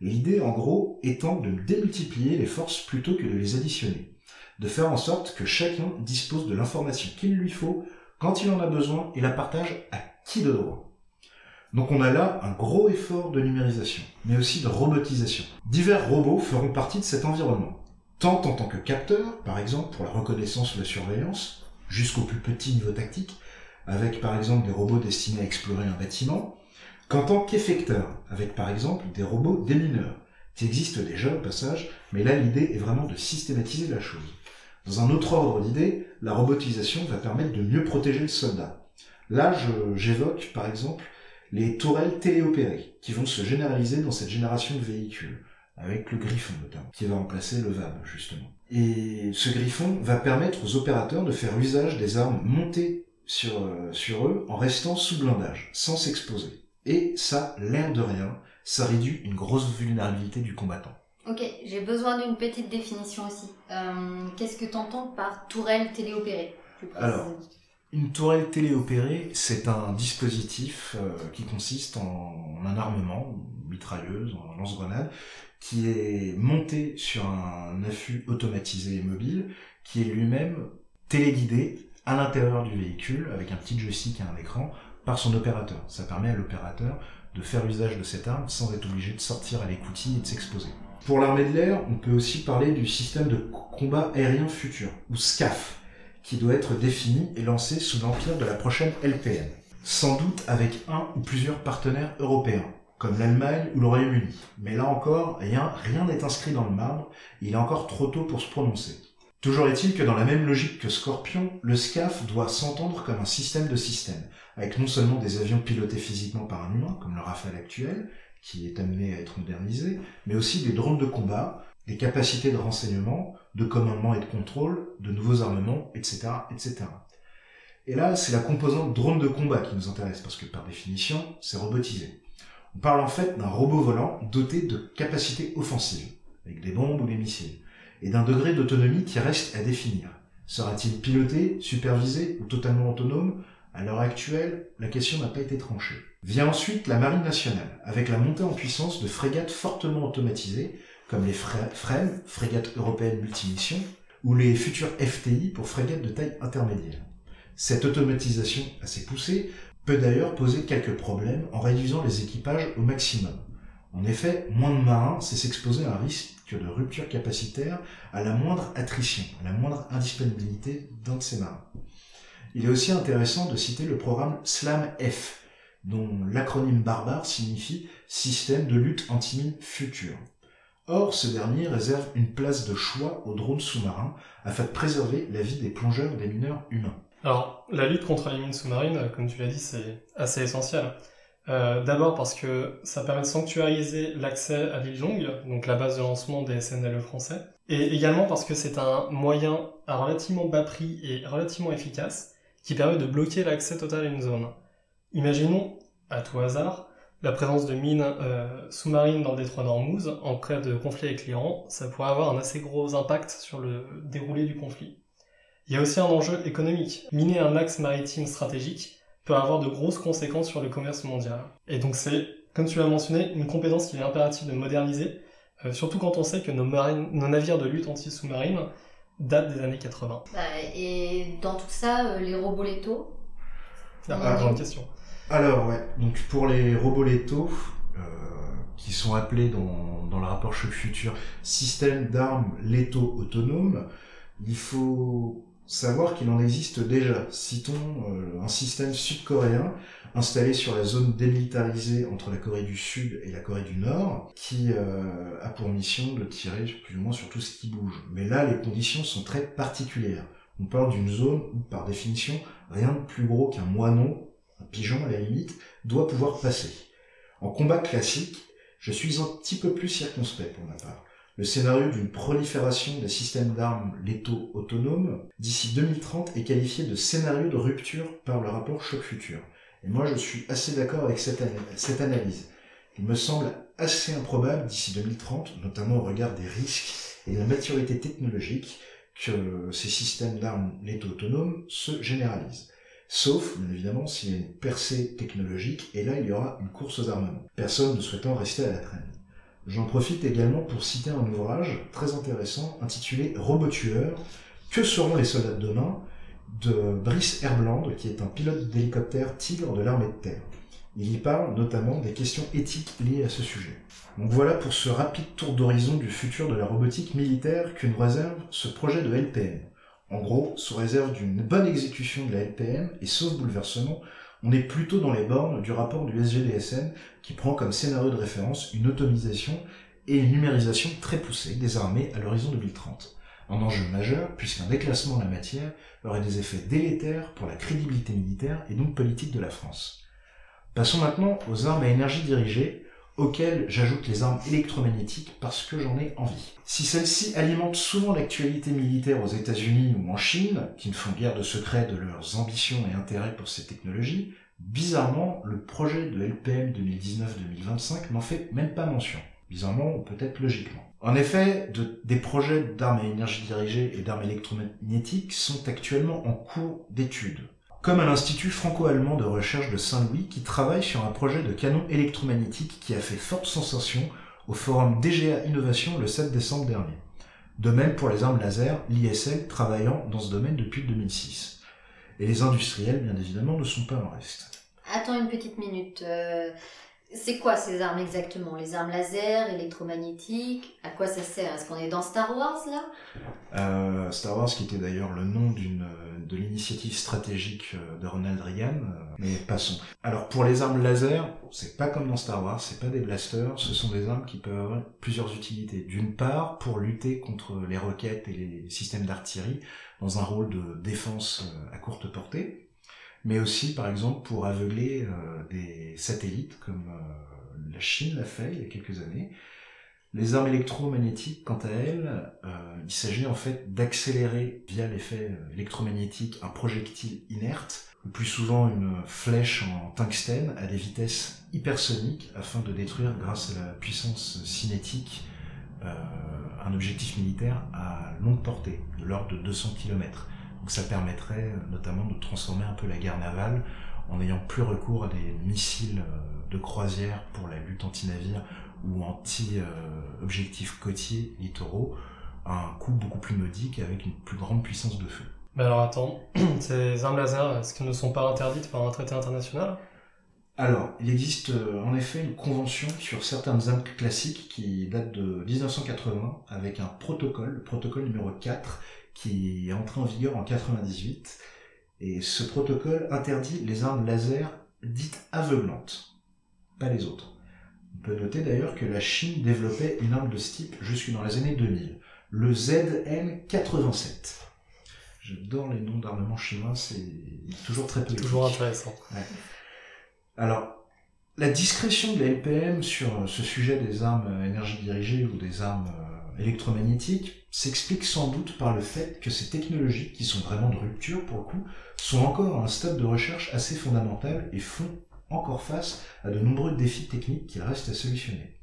L'idée, en gros, étant de démultiplier les forces plutôt que de les additionner. De faire en sorte que chacun dispose de l'information qu'il lui faut quand il en a besoin et la partage à qui de droit. Donc on a là un gros effort de numérisation, mais aussi de robotisation. Divers robots feront partie de cet environnement, tant en tant que capteurs, par exemple pour la reconnaissance ou la surveillance, jusqu'au plus petit niveau tactique, avec par exemple des robots destinés à explorer un bâtiment, qu'en tant qu'effecteurs, avec par exemple des robots démineurs, qui existent déjà au passage, mais là l'idée est vraiment de systématiser la chose. Dans un autre ordre d'idées, la robotisation va permettre de mieux protéger le soldat. Là, j'évoque par exemple les tourelles téléopérées, qui vont se généraliser dans cette génération de véhicules, avec le Griffon notamment, qui va remplacer le VAB justement. Et ce Griffon va permettre aux opérateurs de faire usage des armes montées sur, euh, sur eux en restant sous blindage, sans s'exposer. Et ça, l'air de rien, ça réduit une grosse vulnérabilité du combattant. Ok, j'ai besoin d'une petite définition aussi. Euh, qu'est-ce que tu entends par tourelle téléopérée Alors, Une tourelle téléopérée, c'est un dispositif euh, qui consiste en, un armement, une mitrailleuse, lance-grenade, qui est monté sur un affût automatisé et mobile, qui est lui-même téléguidé à l'intérieur du véhicule avec un petit joystick et un écran par son opérateur. Ça permet à l'opérateur de faire usage de cette arme sans être obligé de sortir à l'écoutille et de s'exposer. Pour l'armée de l'air, on peut aussi parler du système de combat aérien futur, ou SCAF, qui doit être défini et lancé sous l'empire de la prochaine LPN. Sans doute avec un ou plusieurs partenaires européens, comme l'Allemagne ou le Royaume-Uni. Mais là encore, rien n'est inscrit dans le marbre, il est encore trop tôt pour se prononcer. Toujours est-il que dans la même logique que Scorpion, le SCAF doit s'entendre comme un système de systèmes, avec non seulement des avions pilotés physiquement par un humain, comme le Rafale actuel, qui est amené à être modernisé, mais aussi des drones de combat, des capacités de renseignement, de commandement et de contrôle, de nouveaux armements, etc., etc. Et là, c'est la composante drone de combat qui nous intéresse, parce que par définition, c'est robotisé. On parle en fait d'un robot volant doté de capacités offensives, avec des bombes ou des missiles et d'un degré d'autonomie qui reste à définir. Sera-t-il piloté, supervisé ou totalement autonome? À l'heure actuelle, la question n'a pas été tranchée. Vient ensuite la Marine nationale, avec la montée en puissance de frégates fortement automatisées, comme les FREM, frégates européennes multimissions, ou les futures FTI pour frégates de taille intermédiaire. Cette automatisation assez poussée peut d'ailleurs poser quelques problèmes en réduisant les équipages au maximum. En effet, moins de marins, c'est s'exposer à un risque de rupture capacitaire à la moindre attrition, à la moindre indisponibilité d'un de ces marins. Il est aussi intéressant de citer le programme SLAM-F, dont l'acronyme barbare signifie Système de lutte anti-mine futur. Or, ce dernier réserve une place de choix aux drones sous-marins afin de préserver la vie des plongeurs et des mineurs humains. Alors, la lutte contre les mines sous-marines, comme tu l'as dit, c'est assez essentiel. Euh, d'abord parce que ça permet de sanctuariser l'accès à l'île donc la base de lancement des SNLE français, et également parce que c'est un moyen à relativement bas prix et relativement efficace qui permet de bloquer l'accès total à une zone. Imaginons, à tout hasard, la présence de mines euh, sous-marines dans le détroit d'Ormuz en cas de conflit avec l'Iran, ça pourrait avoir un assez gros impact sur le déroulé du conflit. Il y a aussi un enjeu économique. Miner un axe maritime stratégique, peut avoir de grosses conséquences sur le commerce mondial. Et donc c'est, comme tu l'as mentionné, une compétence qu'il est impératif de moderniser, euh, surtout quand on sait que nos navires de lutte anti-sous-marine datent des années 80. Bah, et dans tout ça, euh, les robots létaux Ah, ah grande question. Alors ouais, donc pour les robots létaux, euh, qui sont appelés dans, dans le rapport Choc Futur système d'armes létaux autonomes, il faut savoir qu'il en existe déjà. Citons euh, un système sud-coréen installé sur la zone démilitarisée entre la Corée du Sud et la Corée du Nord, qui euh, a pour mission de tirer plus ou moins sur tout ce qui bouge. Mais là, les conditions sont très particulières. On parle d'une zone où, par définition, rien de plus gros qu'un moineau, un pigeon à la limite, doit pouvoir passer. En combat classique, je suis un petit peu plus circonspect pour ma part le scénario d'une prolifération des systèmes d'armes létaux autonomes d'ici 2030 est qualifié de scénario de rupture par le rapport Choc Futur. Et moi, je suis assez d'accord avec cette, analyse. Il me semble assez improbable d'ici 2030, notamment au regard des risques et de la maturité technologique, que ces systèmes d'armes létaux autonomes se généralisent. Sauf, bien évidemment, s'il y a une percée technologique, et là, il y aura une course aux armements. Personne ne souhaitant rester à la traîne. J'en profite également pour citer un ouvrage très intéressant intitulé Robotueur, que seront les soldats de demain? De Brice Herbland, qui est un pilote d'hélicoptère Tigre de l'armée de terre. Il y parle notamment des questions éthiques liées à ce sujet. Donc voilà pour ce rapide tour d'horizon du futur de la robotique militaire que nous réserve ce projet de LPM. En gros, sous réserve d'une bonne exécution de la LPM et sauf bouleversement, on est plutôt dans les bornes du rapport du SGDSN qui prend comme scénario de référence une automisation et une numérisation très poussée des armées à l'horizon 2030. Un enjeu majeur puisqu'un déclassement de la matière aurait des effets délétères pour la crédibilité militaire et donc politique de la France. Passons maintenant aux armes à énergie dirigée, auxquelles j'ajoute les armes électromagnétiques parce que j'en ai envie. Si celles-ci alimentent souvent l'actualité militaire aux États-Unis ou en Chine, qui ne font guère de secret de leurs ambitions et intérêts pour ces technologies, bizarrement, le projet de LPM 2019-2025 n'en fait même pas mention. Bizarrement, ou peut-être logiquement. En effet, des projets d'armes à énergie dirigée et d'armes électromagnétiques sont actuellement en cours d'étude. Comme à l'Institut franco-allemand de recherche de Saint-Louis qui travaille sur un projet de canon électromagnétique qui a fait forte sensation au forum DGA Innovation le 7 décembre dernier. De même pour les armes laser, l'ISL travaillant dans ce domaine depuis 2006. Et les industriels, bien évidemment, ne sont pas en reste. Attends une petite minute. Euh, c'est quoi ces armes exactement? Les armes laser, électromagnétiques? À quoi ça sert? Est-ce qu'on est dans Star Wars là? Euh, Star Wars qui était d'ailleurs le nom d'une de l'initiative stratégique euh, de Ronald Reagan, euh, mais passons. Alors pour les armes laser, c'est pas comme dans Star Wars, c'est pas des blasters, ce sont des armes qui peuvent avoir plusieurs utilités. D'une part, pour lutter contre les roquettes et les systèmes d'artillerie dans un rôle de défense à courte portée, mais aussi par exemple pour aveugler euh, des satellites comme euh, la Chine l'a fait il y a quelques années. Les armes électromagnétiques, quant à elles, euh, il s'agit en fait d'accélérer via l'effet électromagnétique un projectile inerte, ou plus souvent une flèche en tungstène à des vitesses hypersoniques afin de détruire grâce à la puissance cinétique un objectif militaire à longue portée, de l'ordre de 200 km. Donc ça permettrait euh, notamment de transformer un peu la guerre navale en n'ayant plus recours à des missiles euh, de croisière pour la lutte anti-navire ou anti-objectifs côtiers littoraux à un coût beaucoup plus modique avec une plus grande puissance de feu. Mais alors attends, ces armes laser, est-ce qu'elles ne sont pas interdites par un traité international? Alors, il existe euh, en effet une convention sur certaines armes classiques qui date de 1980 avec un protocole, le protocole numéro 4, qui est entré en vigueur en 98. Et ce protocole interdit les armes laser dites aveuglantes, pas les autres. On peut noter d'ailleurs que la Chine développait une arme de ce type jusque dans les années 2000, le ZN-87. J'adore les noms d'armements chinois, c'est toujours très peu. Toujours intéressant. Alors, la discrétion de la LPM sur ce sujet des armes énergie dirigée ou des armes électromagnétique s'explique sans doute par le fait que ces technologies, qui sont vraiment de rupture pour le coup, sont encore à un stade de recherche assez fondamental et font encore face à de nombreux défis techniques qu'il reste à solutionner.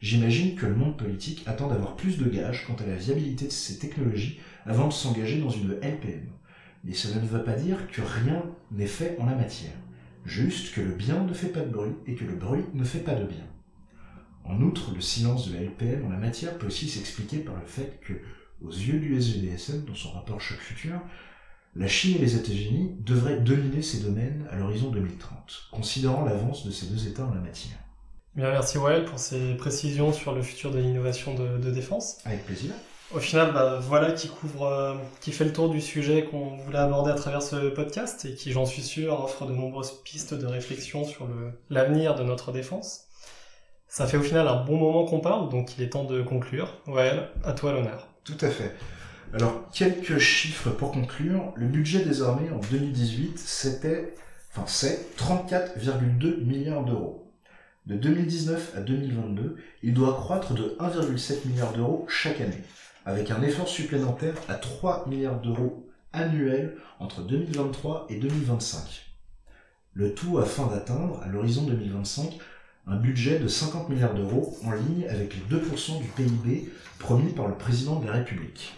J'imagine que le monde politique attend d'avoir plus de gages quant à la viabilité de ces technologies avant de s'engager dans une LPM. Mais cela ne veut pas dire que rien n'est fait en la matière. Juste que le bien ne fait pas de bruit et que le bruit ne fait pas de bien. En outre, le silence de la LPM en la matière peut aussi s'expliquer par le fait que, aux yeux du SGDSM, dans son rapport Choc Futur, la Chine et les États-Unis devraient dominer ces domaines à l'horizon 2030, considérant l'avance de ces deux États en la matière. Bien, merci Wael pour ces précisions sur le futur de l'innovation de, défense. Avec plaisir. Au final, bah, voilà qui couvre, euh, qui fait le tour du sujet qu'on voulait aborder à travers ce podcast et qui, j'en suis sûr, offre de nombreuses pistes de réflexion sur l'avenir de notre défense. Ça fait au final un bon moment qu'on parle, donc il est temps de conclure. Ouais, à toi l'honneur. Tout à fait. Alors, quelques chiffres pour conclure. Le budget des armées en 2018, c'était, enfin, c'est 34,2 milliards d'euros. De 2019 à 2022, il doit croître de 1,7 milliard d'euros chaque année, avec un effort supplémentaire à 3 milliards d'euros annuels entre 2023 et 2025. Le tout afin d'atteindre, à l'horizon 2025, un budget de 50 milliards d'euros en ligne avec les 2% du PIB promis par le président de la République.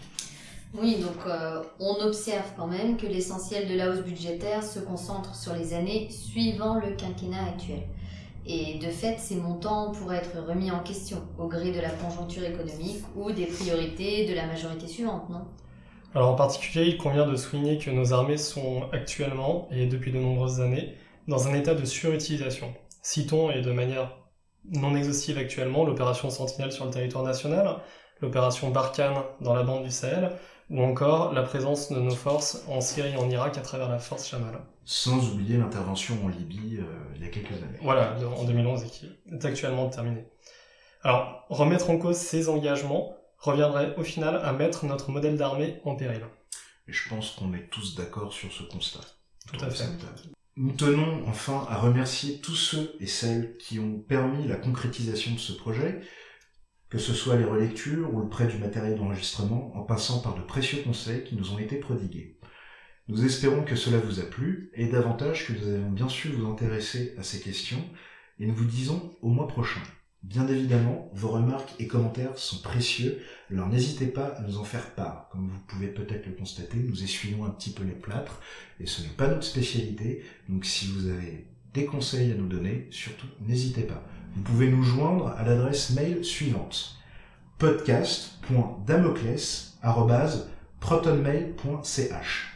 Oui, donc euh, on observe quand même que l'essentiel de la hausse budgétaire se concentre sur les années suivant le quinquennat actuel. Et de fait, ces montants pourraient être remis en question au gré de la conjoncture économique ou des priorités de la majorité suivante, non? Alors en particulier, il convient de souligner que nos armées sont actuellement, et depuis de nombreuses années, dans un état de surutilisation. Citons, et de manière non exhaustive actuellement, l'opération Sentinelle sur le territoire national, l'opération Barkhane dans la bande du Sahel, ou encore la présence de nos forces en Syrie et en Irak à travers la force Shamal. Sans oublier l'intervention en Libye euh, il y a quelques années. Voilà, en 2011 et qui est actuellement terminée. Alors, remettre en cause ces engagements reviendrait au final à mettre notre modèle d'armée en péril. Et je pense qu'on est tous d'accord sur ce constat. Tout à fait. Nous tenons enfin à remercier tous ceux et celles qui ont permis la concrétisation de ce projet, que ce soit les relectures ou le prêt du matériel d'enregistrement, en passant par de précieux conseils qui nous ont été prodigués. Nous espérons que cela vous a plu et davantage que nous avons bien su vous intéresser à ces questions et nous vous disons au mois prochain. Bien évidemment, vos remarques et commentaires sont précieux, alors n'hésitez pas à nous en faire part. Comme vous pouvez peut-être le constater, nous essuyons un petit peu les plâtres, et ce n'est pas notre spécialité, donc si vous avez des conseils à nous donner, surtout n'hésitez pas. Vous pouvez nous joindre à l'adresse mail suivante podcast.damocles.protonmail.ch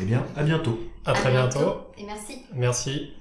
Eh bien, à bientôt À très À bientôt. Et merci. Merci.